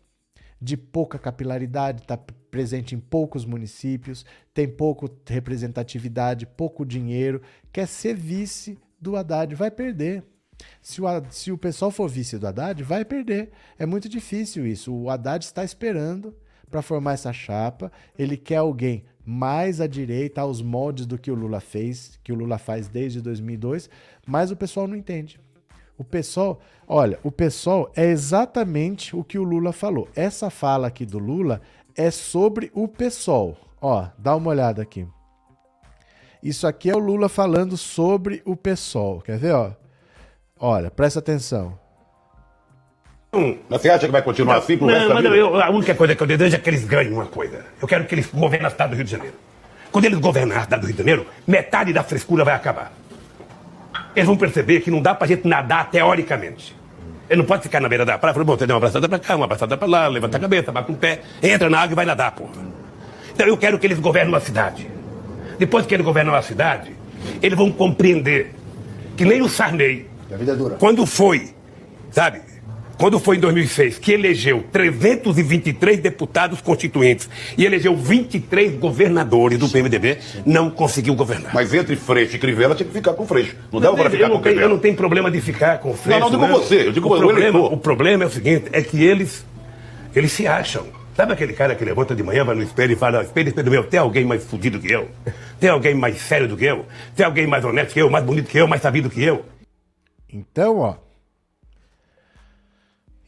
de pouca capilaridade, está presente em poucos municípios, tem pouca representatividade, pouco dinheiro, quer ser vice do Haddad, vai perder. Se o, se o pessoal for vice do Haddad, vai perder. É muito difícil isso. O Haddad está esperando para formar essa chapa. Ele quer alguém mais à direita, aos moldes do que o Lula fez, que o Lula faz desde 2002, mas o pessoal não entende. O pessoal, olha, o pessoal é exatamente o que o Lula falou. Essa fala aqui do Lula é sobre o pessoal. Ó, dá uma olhada aqui. Isso aqui é o Lula falando sobre o pessoal. Quer ver, ó? Olha, presta atenção. Hum, você acha que vai continuar assim pro não, resto da mas vida? eu, a única coisa que eu desejo é que eles ganhem uma coisa. Eu quero que eles governem o estado do Rio de Janeiro. Quando eles governarem o estado do Rio de Janeiro, metade da frescura vai acabar eles vão perceber que não dá pra gente nadar teoricamente. Ele não pode ficar na beira da praia falar, bom, você deu uma abraçada pra cá, uma abraçada pra lá, levanta a cabeça, bate um pé, entra na água e vai nadar, porra. Então eu quero que eles governem uma cidade. Depois que eles governam uma cidade, eles vão compreender que nem o Sarney, quando foi, sabe, quando foi em 2006 que elegeu 323 deputados constituintes e elegeu 23 governadores do PMDB, não conseguiu governar. Mas entre Freixo e Crivella tinha que ficar com Freixo. Não dava para ficar não com tenho, eu Crivella. não tenho problema de ficar com Freixo. Não, não, digo você, eu digo o problema, o problema é o seguinte, é que eles, eles se acham. Sabe aquele cara que levanta de manhã, vai no espelho e fala, espelho, espelho meu, tem alguém mais fudido que eu? Tem alguém mais sério do que eu? Tem alguém mais honesto que eu, mais bonito que eu, mais sabido que eu? Então, ó.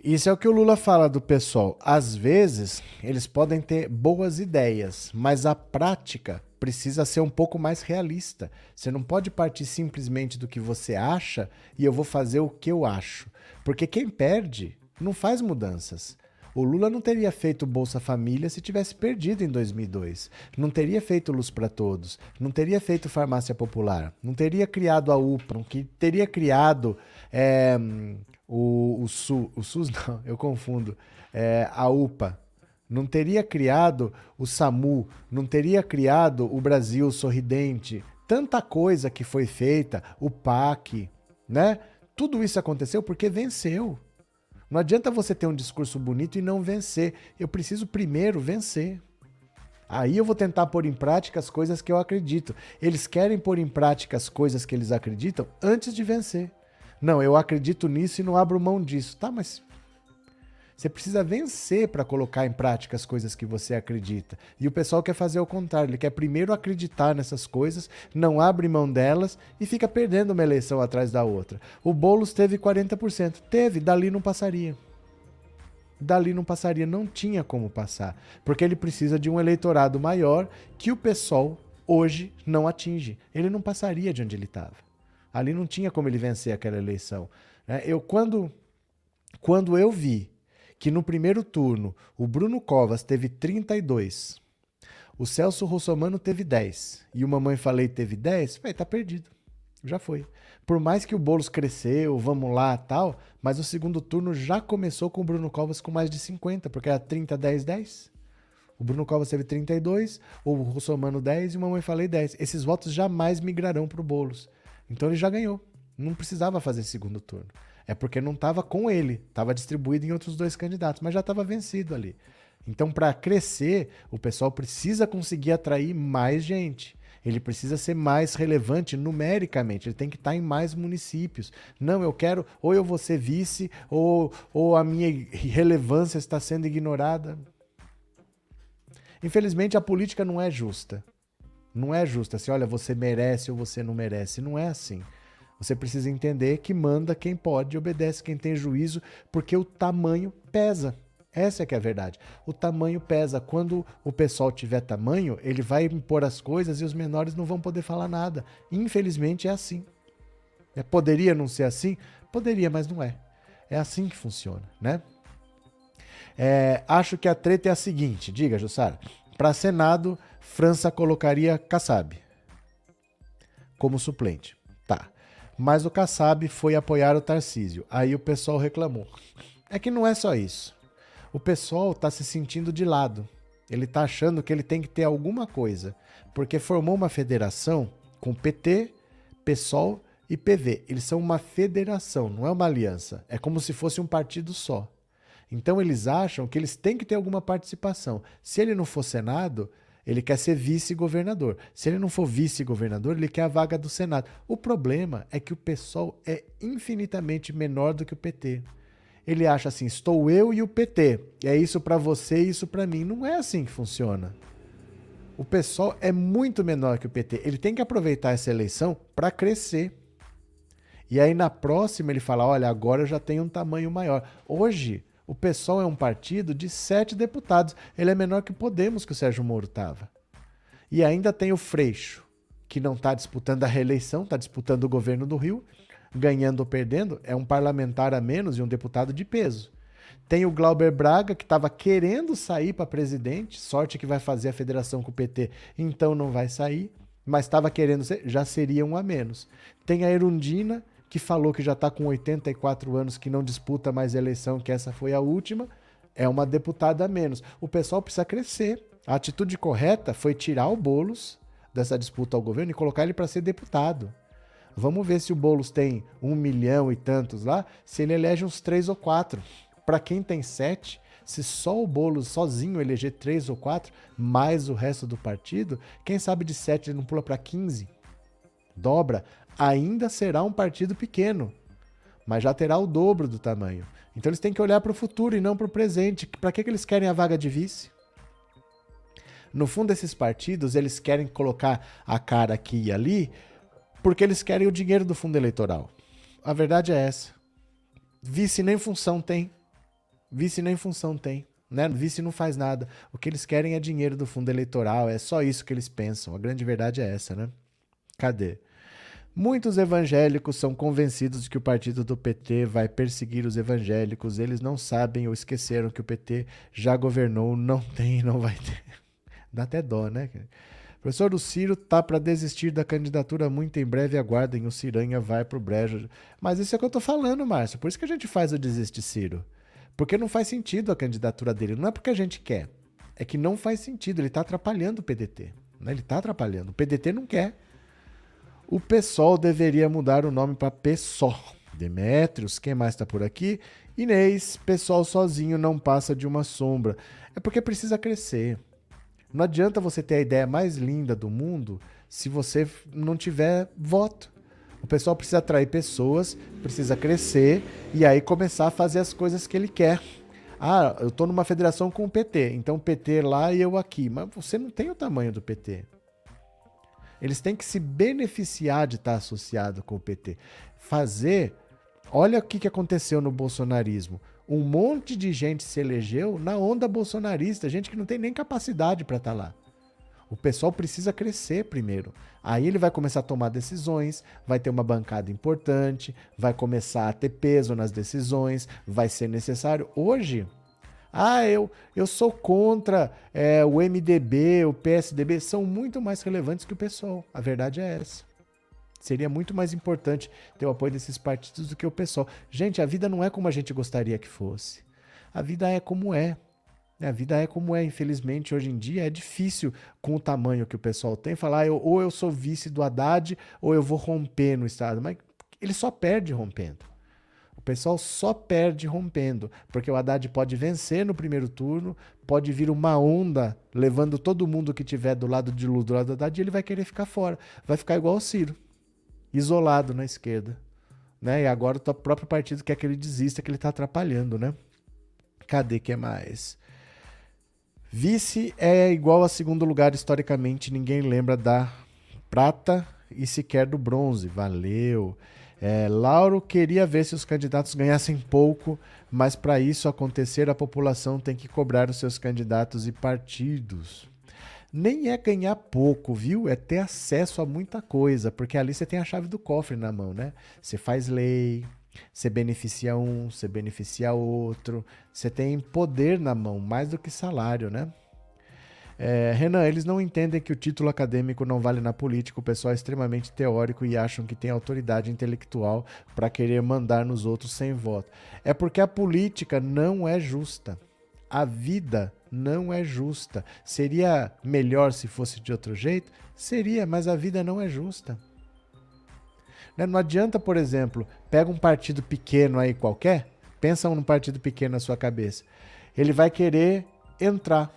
Isso é o que o Lula fala do pessoal. Às vezes, eles podem ter boas ideias, mas a prática precisa ser um pouco mais realista. Você não pode partir simplesmente do que você acha e eu vou fazer o que eu acho. Porque quem perde não faz mudanças. O Lula não teria feito Bolsa Família se tivesse perdido em 2002. Não teria feito Luz para Todos. Não teria feito Farmácia Popular. Não teria criado a. Não que- teria criado é, o, o, o SUS, não, eu confundo. É, a UPA. Não teria criado o SAMU. Não teria criado o Brasil Sorridente. Tanta coisa que foi feita, o PAC, né? Tudo isso aconteceu porque venceu. Não adianta você ter um discurso bonito e não vencer. Eu preciso primeiro vencer. Aí eu vou tentar pôr em prática as coisas que eu acredito. Eles querem pôr em prática as coisas que eles acreditam antes de vencer. Não, eu acredito nisso e não abro mão disso. Tá, mas você precisa vencer para colocar em prática as coisas que você acredita. E o pessoal quer fazer o contrário, ele quer primeiro acreditar nessas coisas, não abre mão delas e fica perdendo uma eleição atrás da outra. O Boulos teve 40%. Teve, dali não passaria. Dali não passaria, não tinha como passar, porque ele precisa de um eleitorado maior que o PSOL hoje não atinge. Ele não passaria de onde ele estava. Ali não tinha como ele vencer aquela eleição. Né? Eu quando quando eu vi que no primeiro turno o Bruno Covas teve 32, o Celso Russomano teve 10 e o Mamãe Falei teve 10, vai tá perdido. Já foi. Por mais que o Boulos cresceu, vamos lá tal, mas o segundo turno já começou com o Bruno Covas com mais de 50, porque era 30, 10, 10. O Bruno Covas teve 32, o Russomano 10 e o Mamãe Falei 10. Esses votos jamais migrarão para o Boulos. Então ele já ganhou. Não precisava fazer segundo turno. É porque não estava com ele, estava distribuído em outros dois candidatos, mas já estava vencido ali. Então, para crescer, o pessoal precisa conseguir atrair mais gente. Ele precisa ser mais relevante numericamente, ele tem que estar em mais municípios. Não, eu quero, ou eu vou ser vice, ou, ou a minha relevância está sendo ignorada. Infelizmente, a política não é justa. Não é justa. Assim, olha, você merece ou você não merece. Não é assim. Você precisa entender que manda quem pode, obedece quem tem juízo, porque o tamanho pesa. Essa é que é a verdade. O tamanho pesa. Quando o pessoal tiver tamanho, ele vai impor as coisas e os menores não vão poder falar nada. Infelizmente é assim. É, poderia não ser assim? Poderia, mas não é. É assim que funciona, né? É, acho que a treta é a seguinte. Diga, Jussara. Para Senado, França colocaria Kassab como suplente. Tá. Mas o Kassab foi apoiar o Tarcísio. Aí o pessoal reclamou. É que não é só isso. O pessoal está se sentindo de lado. Ele está achando que ele tem que ter alguma coisa. Porque formou uma federação com PT, PSOL e PV. Eles são uma federação, não é uma aliança. É como se fosse um partido só. Então eles acham que eles têm que ter alguma participação. Se ele não for Senado, ele quer ser vice-governador. Se ele não for vice-governador, ele quer a vaga do Senado. O problema é que o PSOL é infinitamente menor do que o PT. Ele acha assim: estou eu e o PT. É isso para você e isso para mim. Não é assim que funciona. O PSOL é muito menor que o PT. Ele tem que aproveitar essa eleição para crescer. E aí na próxima ele fala: olha, agora eu já tenho um tamanho maior. Hoje o PSOL é um partido de sete deputados. Ele é menor que o Podemos, que o Sérgio Moro estava. E ainda tem o Freixo, que não está disputando a reeleição, está disputando o governo do Rio, ganhando ou perdendo. É um parlamentar a menos e um deputado de peso. Tem o Glauber Braga, que estava querendo sair para presidente, sorte que vai fazer a federação com o PT, então não vai sair, mas estava querendo ser, já seria um a menos. Tem a Erundina, que falou que já está com 84 anos, que não disputa mais eleição, que essa foi a última, é uma deputada a menos. O pessoal precisa crescer. A atitude correta foi tirar o Boulos dessa disputa ao governo e colocar ele para ser deputado. Vamos ver se o Boulos tem um milhão e tantos lá, se ele elege uns três ou quatro. Para quem tem sete, se só o Boulos sozinho eleger três ou quatro, mais o resto do partido, quem sabe de sete ele não pula para 15? Dobra ainda será um partido pequeno, mas já terá o dobro do tamanho. Então eles têm que olhar para o futuro e não para o presente. Para que, que eles querem a vaga de vice? No fundo, esses partidos eles querem colocar a cara aqui e ali porque eles querem o dinheiro do fundo eleitoral. A verdade é essa. Vice nem função tem. Vice nem função tem. Né? Vice não faz nada. O que eles querem é dinheiro do fundo eleitoral. É só isso que eles pensam. A grande verdade é essa, né? Cadê? Muitos evangélicos são convencidos de que o partido do PT vai perseguir os evangélicos. Eles não sabem ou esqueceram que o PT já governou, não tem e não vai ter. Dá até dó, né? O professor do Ciro tá para desistir da candidatura muito em breve. Aguardem, o Ciranha vai pro brejo. Mas isso é o que eu tô falando, Márcio. Por isso que a gente faz o desiste Ciro. Porque não faz sentido a candidatura dele. Não é porque a gente quer. É que não faz sentido. Ele tá atrapalhando o PDT. Né? Ele tá atrapalhando. O PDT não quer. O PSOL deveria mudar o nome para PSOL. Demétrios, quem mais está por aqui? Inês, PSOL sozinho não passa de uma sombra. É porque precisa crescer. Não adianta você ter a ideia mais linda do mundo se você não tiver voto. O pessoal precisa atrair pessoas, precisa crescer e aí começar a fazer as coisas que ele quer. Ah, eu estou numa federação com o PT, então o PT lá e eu aqui. Mas você não tem o tamanho do PT. Eles têm que se beneficiar de estar associado com o PT. Fazer. Olha o que, que aconteceu no bolsonarismo. Um monte de gente se elegeu na onda bolsonarista, gente que não tem nem capacidade para estar tá lá. O pessoal precisa crescer primeiro. Aí ele vai começar a tomar decisões, vai ter uma bancada importante, vai começar a ter peso nas decisões, vai ser necessário. Hoje, ah, eu, eu sou contra é, o MDB, o PSDB, são muito mais relevantes que o PSOL. A verdade é essa. Seria muito mais importante ter o apoio desses partidos do que o PSOL. Gente, a vida não é como a gente gostaria que fosse. A vida é como é. A vida é como é, infelizmente, hoje em dia é difícil com o tamanho que o pessoal tem falar, ou eu sou vice do Haddad, ou eu vou romper no Estado. Mas ele só perde rompendo pessoal só perde rompendo, porque o Haddad pode vencer no primeiro turno, pode vir uma onda levando todo mundo que tiver do lado de Lula, do lado do Haddad, e ele vai querer ficar fora. Vai ficar igual o Ciro, isolado na esquerda. Né? E agora o próprio partido quer que ele desista, que ele está atrapalhando, né? Cadê que é mais? Vice é igual a segundo lugar historicamente, ninguém lembra da prata e sequer do bronze. Valeu. É, Lauro queria ver se os candidatos ganhassem pouco, mas para isso acontecer, a população tem que cobrar os seus candidatos e partidos. Nem é ganhar pouco, viu? É ter acesso a muita coisa, porque ali você tem a chave do cofre na mão, né? Você faz lei, você beneficia um, você beneficia outro, você tem poder na mão, mais do que salário, né? É, Renan, eles não entendem que o título acadêmico não vale na política, o pessoal é extremamente teórico e acham que tem autoridade intelectual para querer mandar nos outros sem voto. É porque a política não é justa. A vida não é justa. Seria melhor se fosse de outro jeito? Seria, mas a vida não é justa. Né, não adianta, por exemplo, pega um partido pequeno aí qualquer, pensa num partido pequeno na sua cabeça. Ele vai querer entrar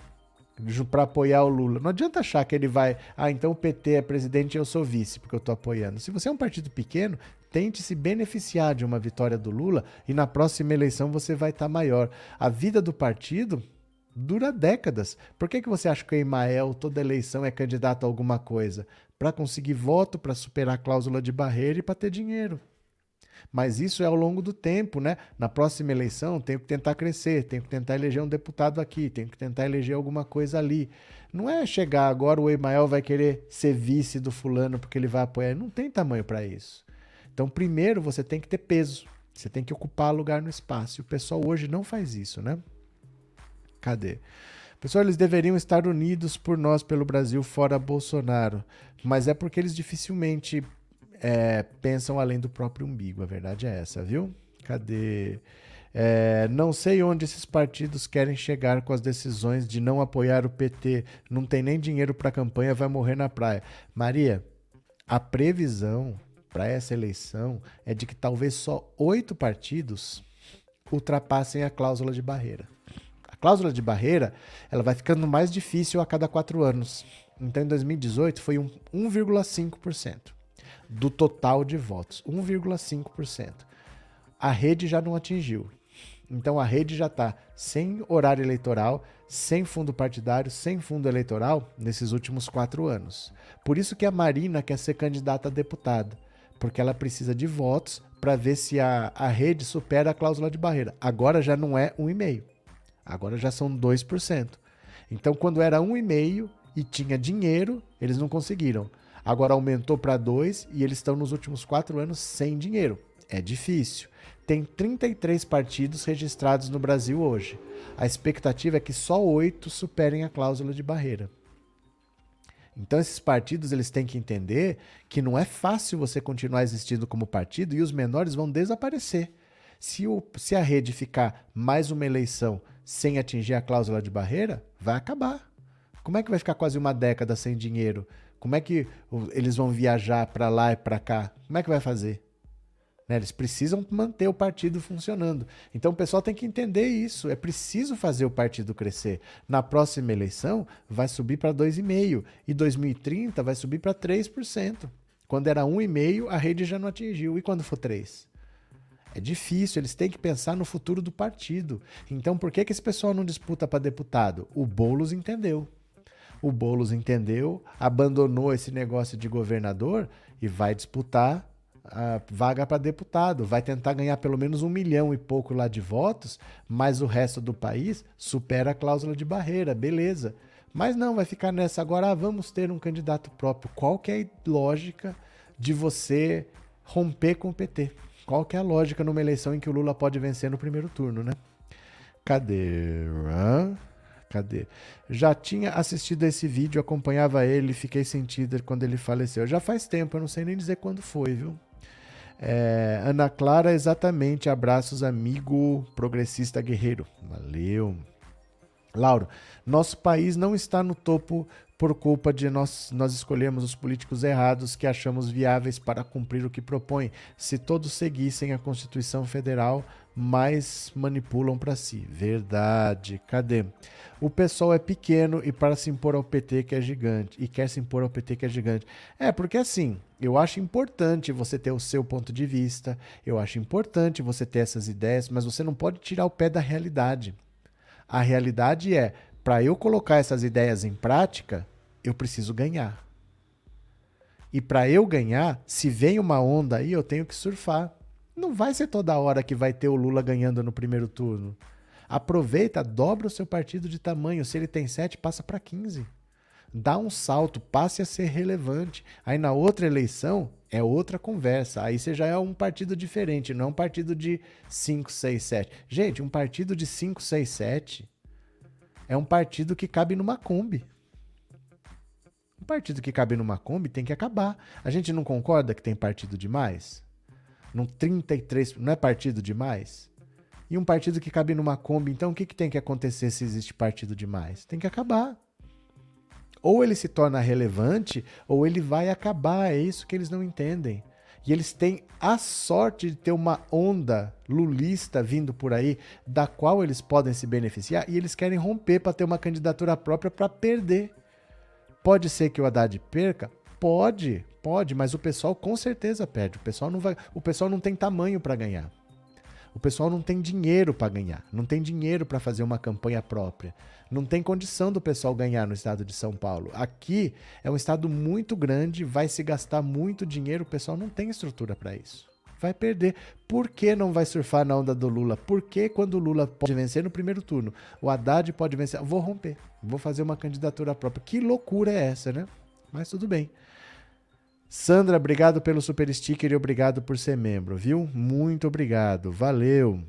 para apoiar o Lula. Não adianta achar que ele vai, ah, então o PT é presidente e eu sou vice, porque eu estou apoiando. Se você é um partido pequeno, tente se beneficiar de uma vitória do Lula e na próxima eleição você vai estar tá maior. A vida do partido dura décadas. Por que, que você acha que o Emael, toda eleição, é candidato a alguma coisa? Para conseguir voto, para superar a cláusula de barreira e para ter dinheiro. Mas isso é ao longo do tempo, né? Na próxima eleição, tenho que tentar crescer, tenho que tentar eleger um deputado aqui, tenho que tentar eleger alguma coisa ali. Não é chegar agora o Emael vai querer ser vice do fulano porque ele vai apoiar. Não tem tamanho para isso. Então, primeiro você tem que ter peso. Você tem que ocupar lugar no espaço. E o pessoal hoje não faz isso, né? Cadê? Pessoal, eles deveriam estar unidos por nós, pelo Brasil, fora Bolsonaro. Mas é porque eles dificilmente é, pensam além do próprio umbigo. A verdade é essa, viu? Cadê? É, não sei onde esses partidos querem chegar com as decisões de não apoiar o PT. Não tem nem dinheiro para campanha, vai morrer na praia. Maria, a previsão para essa eleição é de que talvez só oito partidos ultrapassem a cláusula de barreira. A cláusula de barreira ela vai ficando mais difícil a cada quatro anos. Então, em 2018 foi um 1,5% do total de votos, 1,5%. A rede já não atingiu. Então a rede já está sem horário eleitoral, sem fundo partidário, sem fundo eleitoral nesses últimos quatro anos. Por isso que a Marina quer ser candidata a deputada, porque ela precisa de votos para ver se a, a rede supera a cláusula de barreira. Agora já não é 1,5%, agora já são 2%. Então quando era 1,5% e tinha dinheiro, eles não conseguiram agora aumentou para dois e eles estão nos últimos quatro anos sem dinheiro. É difícil. Tem 33 partidos registrados no Brasil hoje. A expectativa é que só oito superem a cláusula de barreira. Então esses partidos eles têm que entender que não é fácil você continuar existindo como partido e os menores vão desaparecer. Se, o, se a rede ficar mais uma eleição sem atingir a cláusula de barreira, vai acabar. Como é que vai ficar quase uma década sem dinheiro? Como é que eles vão viajar para lá e para cá? Como é que vai fazer? Né? Eles precisam manter o partido funcionando. Então o pessoal tem que entender isso. É preciso fazer o partido crescer. Na próxima eleição vai subir para 2,5% e 2030 vai subir para 3%. Quando era 1,5%, a rede já não atingiu. E quando for 3%? É difícil, eles têm que pensar no futuro do partido. Então por que, que esse pessoal não disputa para deputado? O Boulos entendeu. O Boulos entendeu, abandonou esse negócio de governador e vai disputar a vaga para deputado. Vai tentar ganhar pelo menos um milhão e pouco lá de votos, mas o resto do país supera a cláusula de barreira, beleza. Mas não, vai ficar nessa agora, ah, vamos ter um candidato próprio. Qual que é a lógica de você romper com o PT? Qual que é a lógica numa eleição em que o Lula pode vencer no primeiro turno, né? Cadê? Hã? Cadê? Já tinha assistido esse vídeo, acompanhava ele, fiquei sentido quando ele faleceu. Já faz tempo, eu não sei nem dizer quando foi, viu? É, Ana Clara, exatamente. Abraços, amigo progressista guerreiro. Valeu. Lauro, nosso país não está no topo por culpa de nós, nós escolhermos os políticos errados que achamos viáveis para cumprir o que propõe. Se todos seguissem a Constituição Federal, mais manipulam para si. Verdade. Cadê? O pessoal é pequeno e para se impor ao PT que é gigante. E quer se impor ao PT que é gigante. É, porque assim, eu acho importante você ter o seu ponto de vista, eu acho importante você ter essas ideias, mas você não pode tirar o pé da realidade. A realidade é, para eu colocar essas ideias em prática, eu preciso ganhar. E para eu ganhar, se vem uma onda aí, eu tenho que surfar. Não vai ser toda hora que vai ter o Lula ganhando no primeiro turno. Aproveita, dobra o seu partido de tamanho. Se ele tem 7, passa para 15. Dá um salto, passe a ser relevante. Aí na outra eleição é outra conversa. Aí você já é um partido diferente, não é um partido de 5, 6, 7. Gente, um partido de 5, 6, 7 é um partido que cabe numa Kombi. Um partido que cabe numa Kombi tem que acabar. A gente não concorda que tem partido demais? Num 33, não é partido demais? E um partido que cabe numa Kombi, então o que, que tem que acontecer se existe partido demais? Tem que acabar. Ou ele se torna relevante, ou ele vai acabar. É isso que eles não entendem. E eles têm a sorte de ter uma onda lulista vindo por aí, da qual eles podem se beneficiar, e eles querem romper para ter uma candidatura própria para perder. Pode ser que o Haddad perca? Pode, pode, mas o pessoal com certeza perde. O pessoal não vai, o pessoal não tem tamanho para ganhar. O pessoal não tem dinheiro para ganhar, não tem dinheiro para fazer uma campanha própria. Não tem condição do pessoal ganhar no estado de São Paulo. Aqui é um estado muito grande, vai se gastar muito dinheiro, o pessoal não tem estrutura para isso. Vai perder. Por que não vai surfar na onda do Lula? Por que quando o Lula pode vencer no primeiro turno, o Haddad pode vencer? Vou romper, vou fazer uma candidatura própria. Que loucura é essa, né? Mas tudo bem. Sandra, obrigado pelo super sticker e obrigado por ser membro, viu? Muito obrigado, valeu.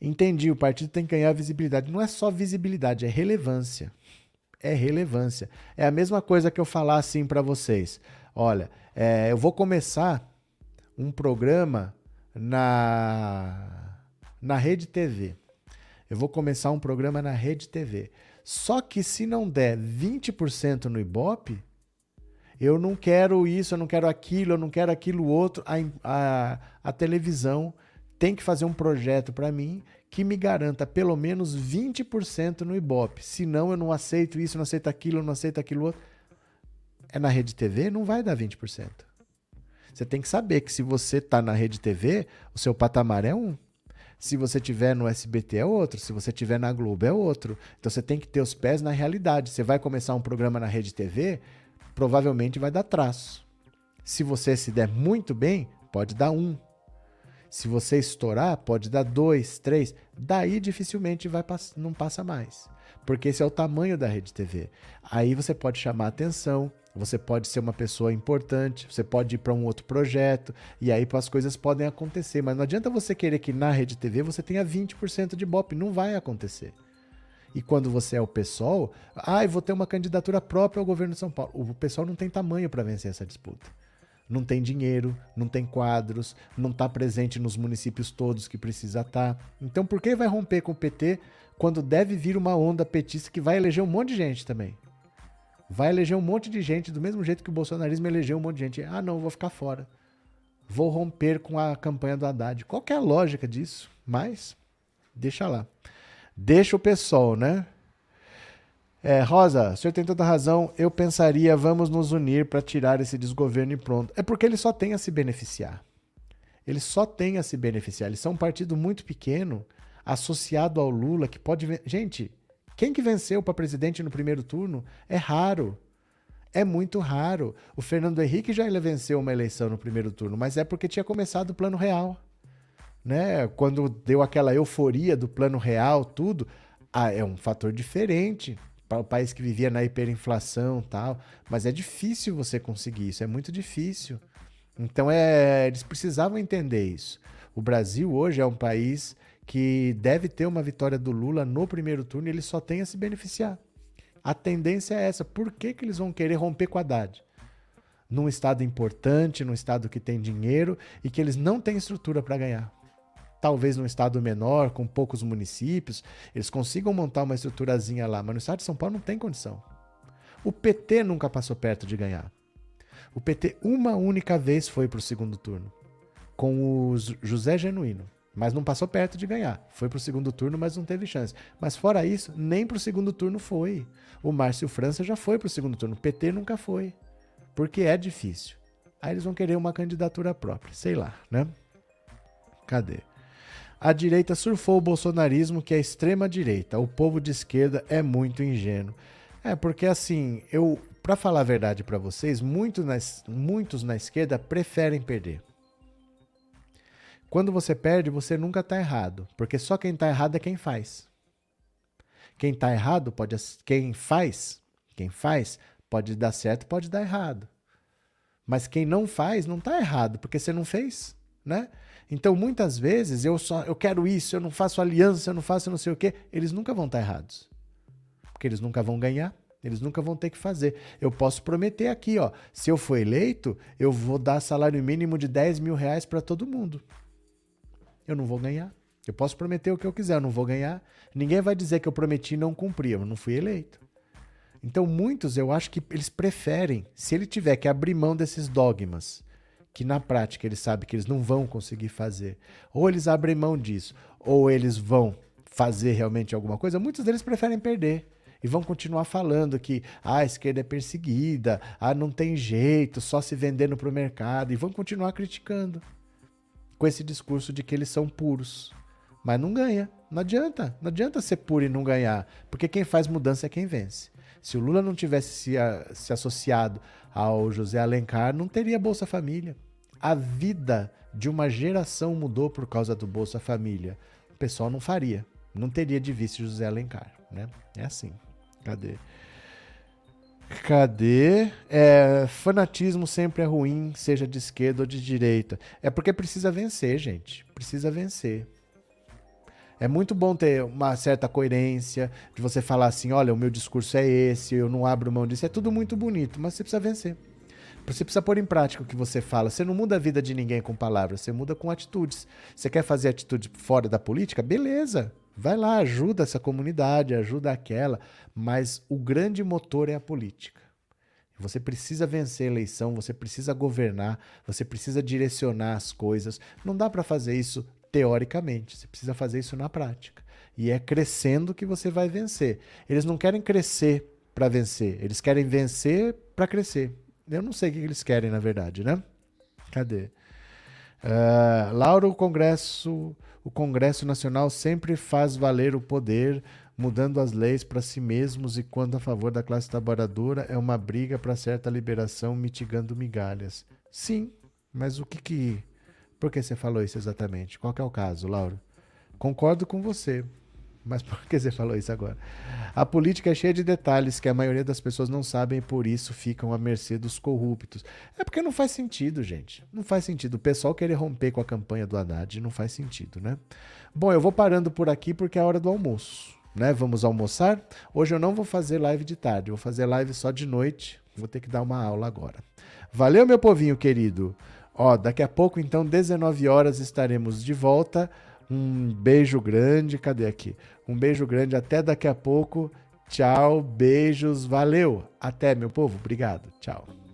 Entendi, o partido tem que ganhar visibilidade. Não é só visibilidade, é relevância. É relevância. É a mesma coisa que eu falar assim para vocês. Olha, é, eu vou começar um programa na, na Rede TV. Eu vou começar um programa na Rede TV. Só que se não der 20% no Ibope, eu não quero isso, eu não quero aquilo, eu não quero aquilo outro. A, a, a televisão tem que fazer um projeto para mim que me garanta pelo menos 20% no Ibope. Senão eu não aceito isso, não aceito aquilo, não aceito aquilo outro. É na Rede TV, não vai dar 20%. Você tem que saber que se você está na Rede TV, o seu patamar é um. Se você tiver no SBT é outro, se você tiver na Globo é outro. Então você tem que ter os pés na realidade. Você vai começar um programa na Rede TV, provavelmente vai dar traço. Se você se der muito bem, pode dar um. Se você estourar, pode dar dois, três. Daí dificilmente vai não passa mais. Porque esse é o tamanho da rede TV. Aí você pode chamar atenção, você pode ser uma pessoa importante, você pode ir para um outro projeto, e aí as coisas podem acontecer. Mas não adianta você querer que na rede TV você tenha 20% de BOP. Não vai acontecer. E quando você é o PSOL, ah, eu vou ter uma candidatura própria ao governo de São Paulo. O pessoal não tem tamanho para vencer essa disputa. Não tem dinheiro, não tem quadros, não está presente nos municípios todos que precisa estar. Tá. Então por que vai romper com o PT quando deve vir uma onda petista que vai eleger um monte de gente também? Vai eleger um monte de gente, do mesmo jeito que o bolsonarismo elegeu um monte de gente. Ah, não, vou ficar fora. Vou romper com a campanha do Haddad. Qual é a lógica disso? Mas, deixa lá. Deixa o pessoal, né? É, Rosa, o senhor tem toda razão. Eu pensaria, vamos nos unir para tirar esse desgoverno e pronto. É porque ele só tem a se beneficiar. Ele só tem a se beneficiar. Eles são um partido muito pequeno, associado ao Lula, que pode. Gente, quem que venceu para presidente no primeiro turno é raro. É muito raro. O Fernando Henrique já venceu uma eleição no primeiro turno, mas é porque tinha começado o plano real. Né? Quando deu aquela euforia do plano real, tudo, ah, é um fator diferente para o país que vivia na hiperinflação tal. Mas é difícil você conseguir isso, é muito difícil. Então é, eles precisavam entender isso. O Brasil hoje é um país que deve ter uma vitória do Lula no primeiro turno e ele só tem a se beneficiar. A tendência é essa. Por que, que eles vão querer romper com a Haddad? Num estado importante, num estado que tem dinheiro e que eles não têm estrutura para ganhar. Talvez num estado menor, com poucos municípios, eles consigam montar uma estruturazinha lá, mas no estado de São Paulo não tem condição. O PT nunca passou perto de ganhar. O PT uma única vez foi para o segundo turno, com o José Genuíno mas não passou perto de ganhar. Foi para o segundo turno, mas não teve chance. Mas fora isso, nem para o segundo turno foi. O Márcio França já foi para o segundo turno. O PT nunca foi. Porque é difícil. Aí eles vão querer uma candidatura própria. Sei lá, né? Cadê? A direita surfou o bolsonarismo, que é a extrema direita. O povo de esquerda é muito ingênuo. É, porque assim, eu, para falar a verdade para vocês, muito nas, muitos na esquerda preferem perder. Quando você perde, você nunca está errado, porque só quem está errado é quem faz. Quem está errado pode, quem faz, quem faz pode dar certo, pode dar errado. Mas quem não faz não está errado, porque você não fez, né? Então muitas vezes eu só eu quero isso, eu não faço aliança, eu não faço não sei o quê, eles nunca vão estar errados, porque eles nunca vão ganhar. Eles nunca vão ter que fazer. Eu posso prometer aqui, ó. Se eu for eleito, eu vou dar salário mínimo de 10 mil reais para todo mundo eu não vou ganhar. Eu posso prometer o que eu quiser, eu não vou ganhar. Ninguém vai dizer que eu prometi e não cumpri, eu não fui eleito. Então, muitos eu acho que eles preferem, se ele tiver que abrir mão desses dogmas, que na prática eles sabem que eles não vão conseguir fazer, ou eles abrem mão disso, ou eles vão fazer realmente alguma coisa, muitos deles preferem perder. E vão continuar falando que ah, a esquerda é perseguida, ah, não tem jeito, só se vendendo para o mercado, e vão continuar criticando com esse discurso de que eles são puros. Mas não ganha. Não adianta. Não adianta ser puro e não ganhar. Porque quem faz mudança é quem vence. Se o Lula não tivesse se, a, se associado ao José Alencar, não teria Bolsa Família. A vida de uma geração mudou por causa do Bolsa Família. O pessoal não faria. Não teria de vice José Alencar. Né? É assim. Cadê? Cadê? É, fanatismo sempre é ruim, seja de esquerda ou de direita. É porque precisa vencer, gente. Precisa vencer. É muito bom ter uma certa coerência, de você falar assim: olha, o meu discurso é esse, eu não abro mão disso. É tudo muito bonito, mas você precisa vencer. Você precisa pôr em prática o que você fala. Você não muda a vida de ninguém com palavras, você muda com atitudes. Você quer fazer atitude fora da política? Beleza. Vai lá, ajuda essa comunidade, ajuda aquela, mas o grande motor é a política. Você precisa vencer a eleição, você precisa governar, você precisa direcionar as coisas. Não dá para fazer isso teoricamente, você precisa fazer isso na prática. E é crescendo que você vai vencer. Eles não querem crescer para vencer, eles querem vencer para crescer. Eu não sei o que eles querem, na verdade, né? Cadê? Uh, Lauro, o Congresso o Congresso Nacional sempre faz valer o poder, mudando as leis para si mesmos e, quando a favor da classe trabalhadora, é uma briga para certa liberação, mitigando migalhas. Sim, mas o que que. Por que você falou isso exatamente? Qual é o caso, Lauro? Concordo com você. Mas por que você falou isso agora? A política é cheia de detalhes que a maioria das pessoas não sabem e por isso ficam à mercê dos corruptos. É porque não faz sentido, gente. Não faz sentido. O pessoal querer romper com a campanha do Haddad não faz sentido, né? Bom, eu vou parando por aqui porque é a hora do almoço. Né? Vamos almoçar. Hoje eu não vou fazer live de tarde, vou fazer live só de noite. Vou ter que dar uma aula agora. Valeu, meu povinho querido. Ó, daqui a pouco, então, 19 horas, estaremos de volta um beijo grande. Cadê aqui? Um beijo grande. Até daqui a pouco. Tchau, beijos, valeu. Até, meu povo. Obrigado. Tchau.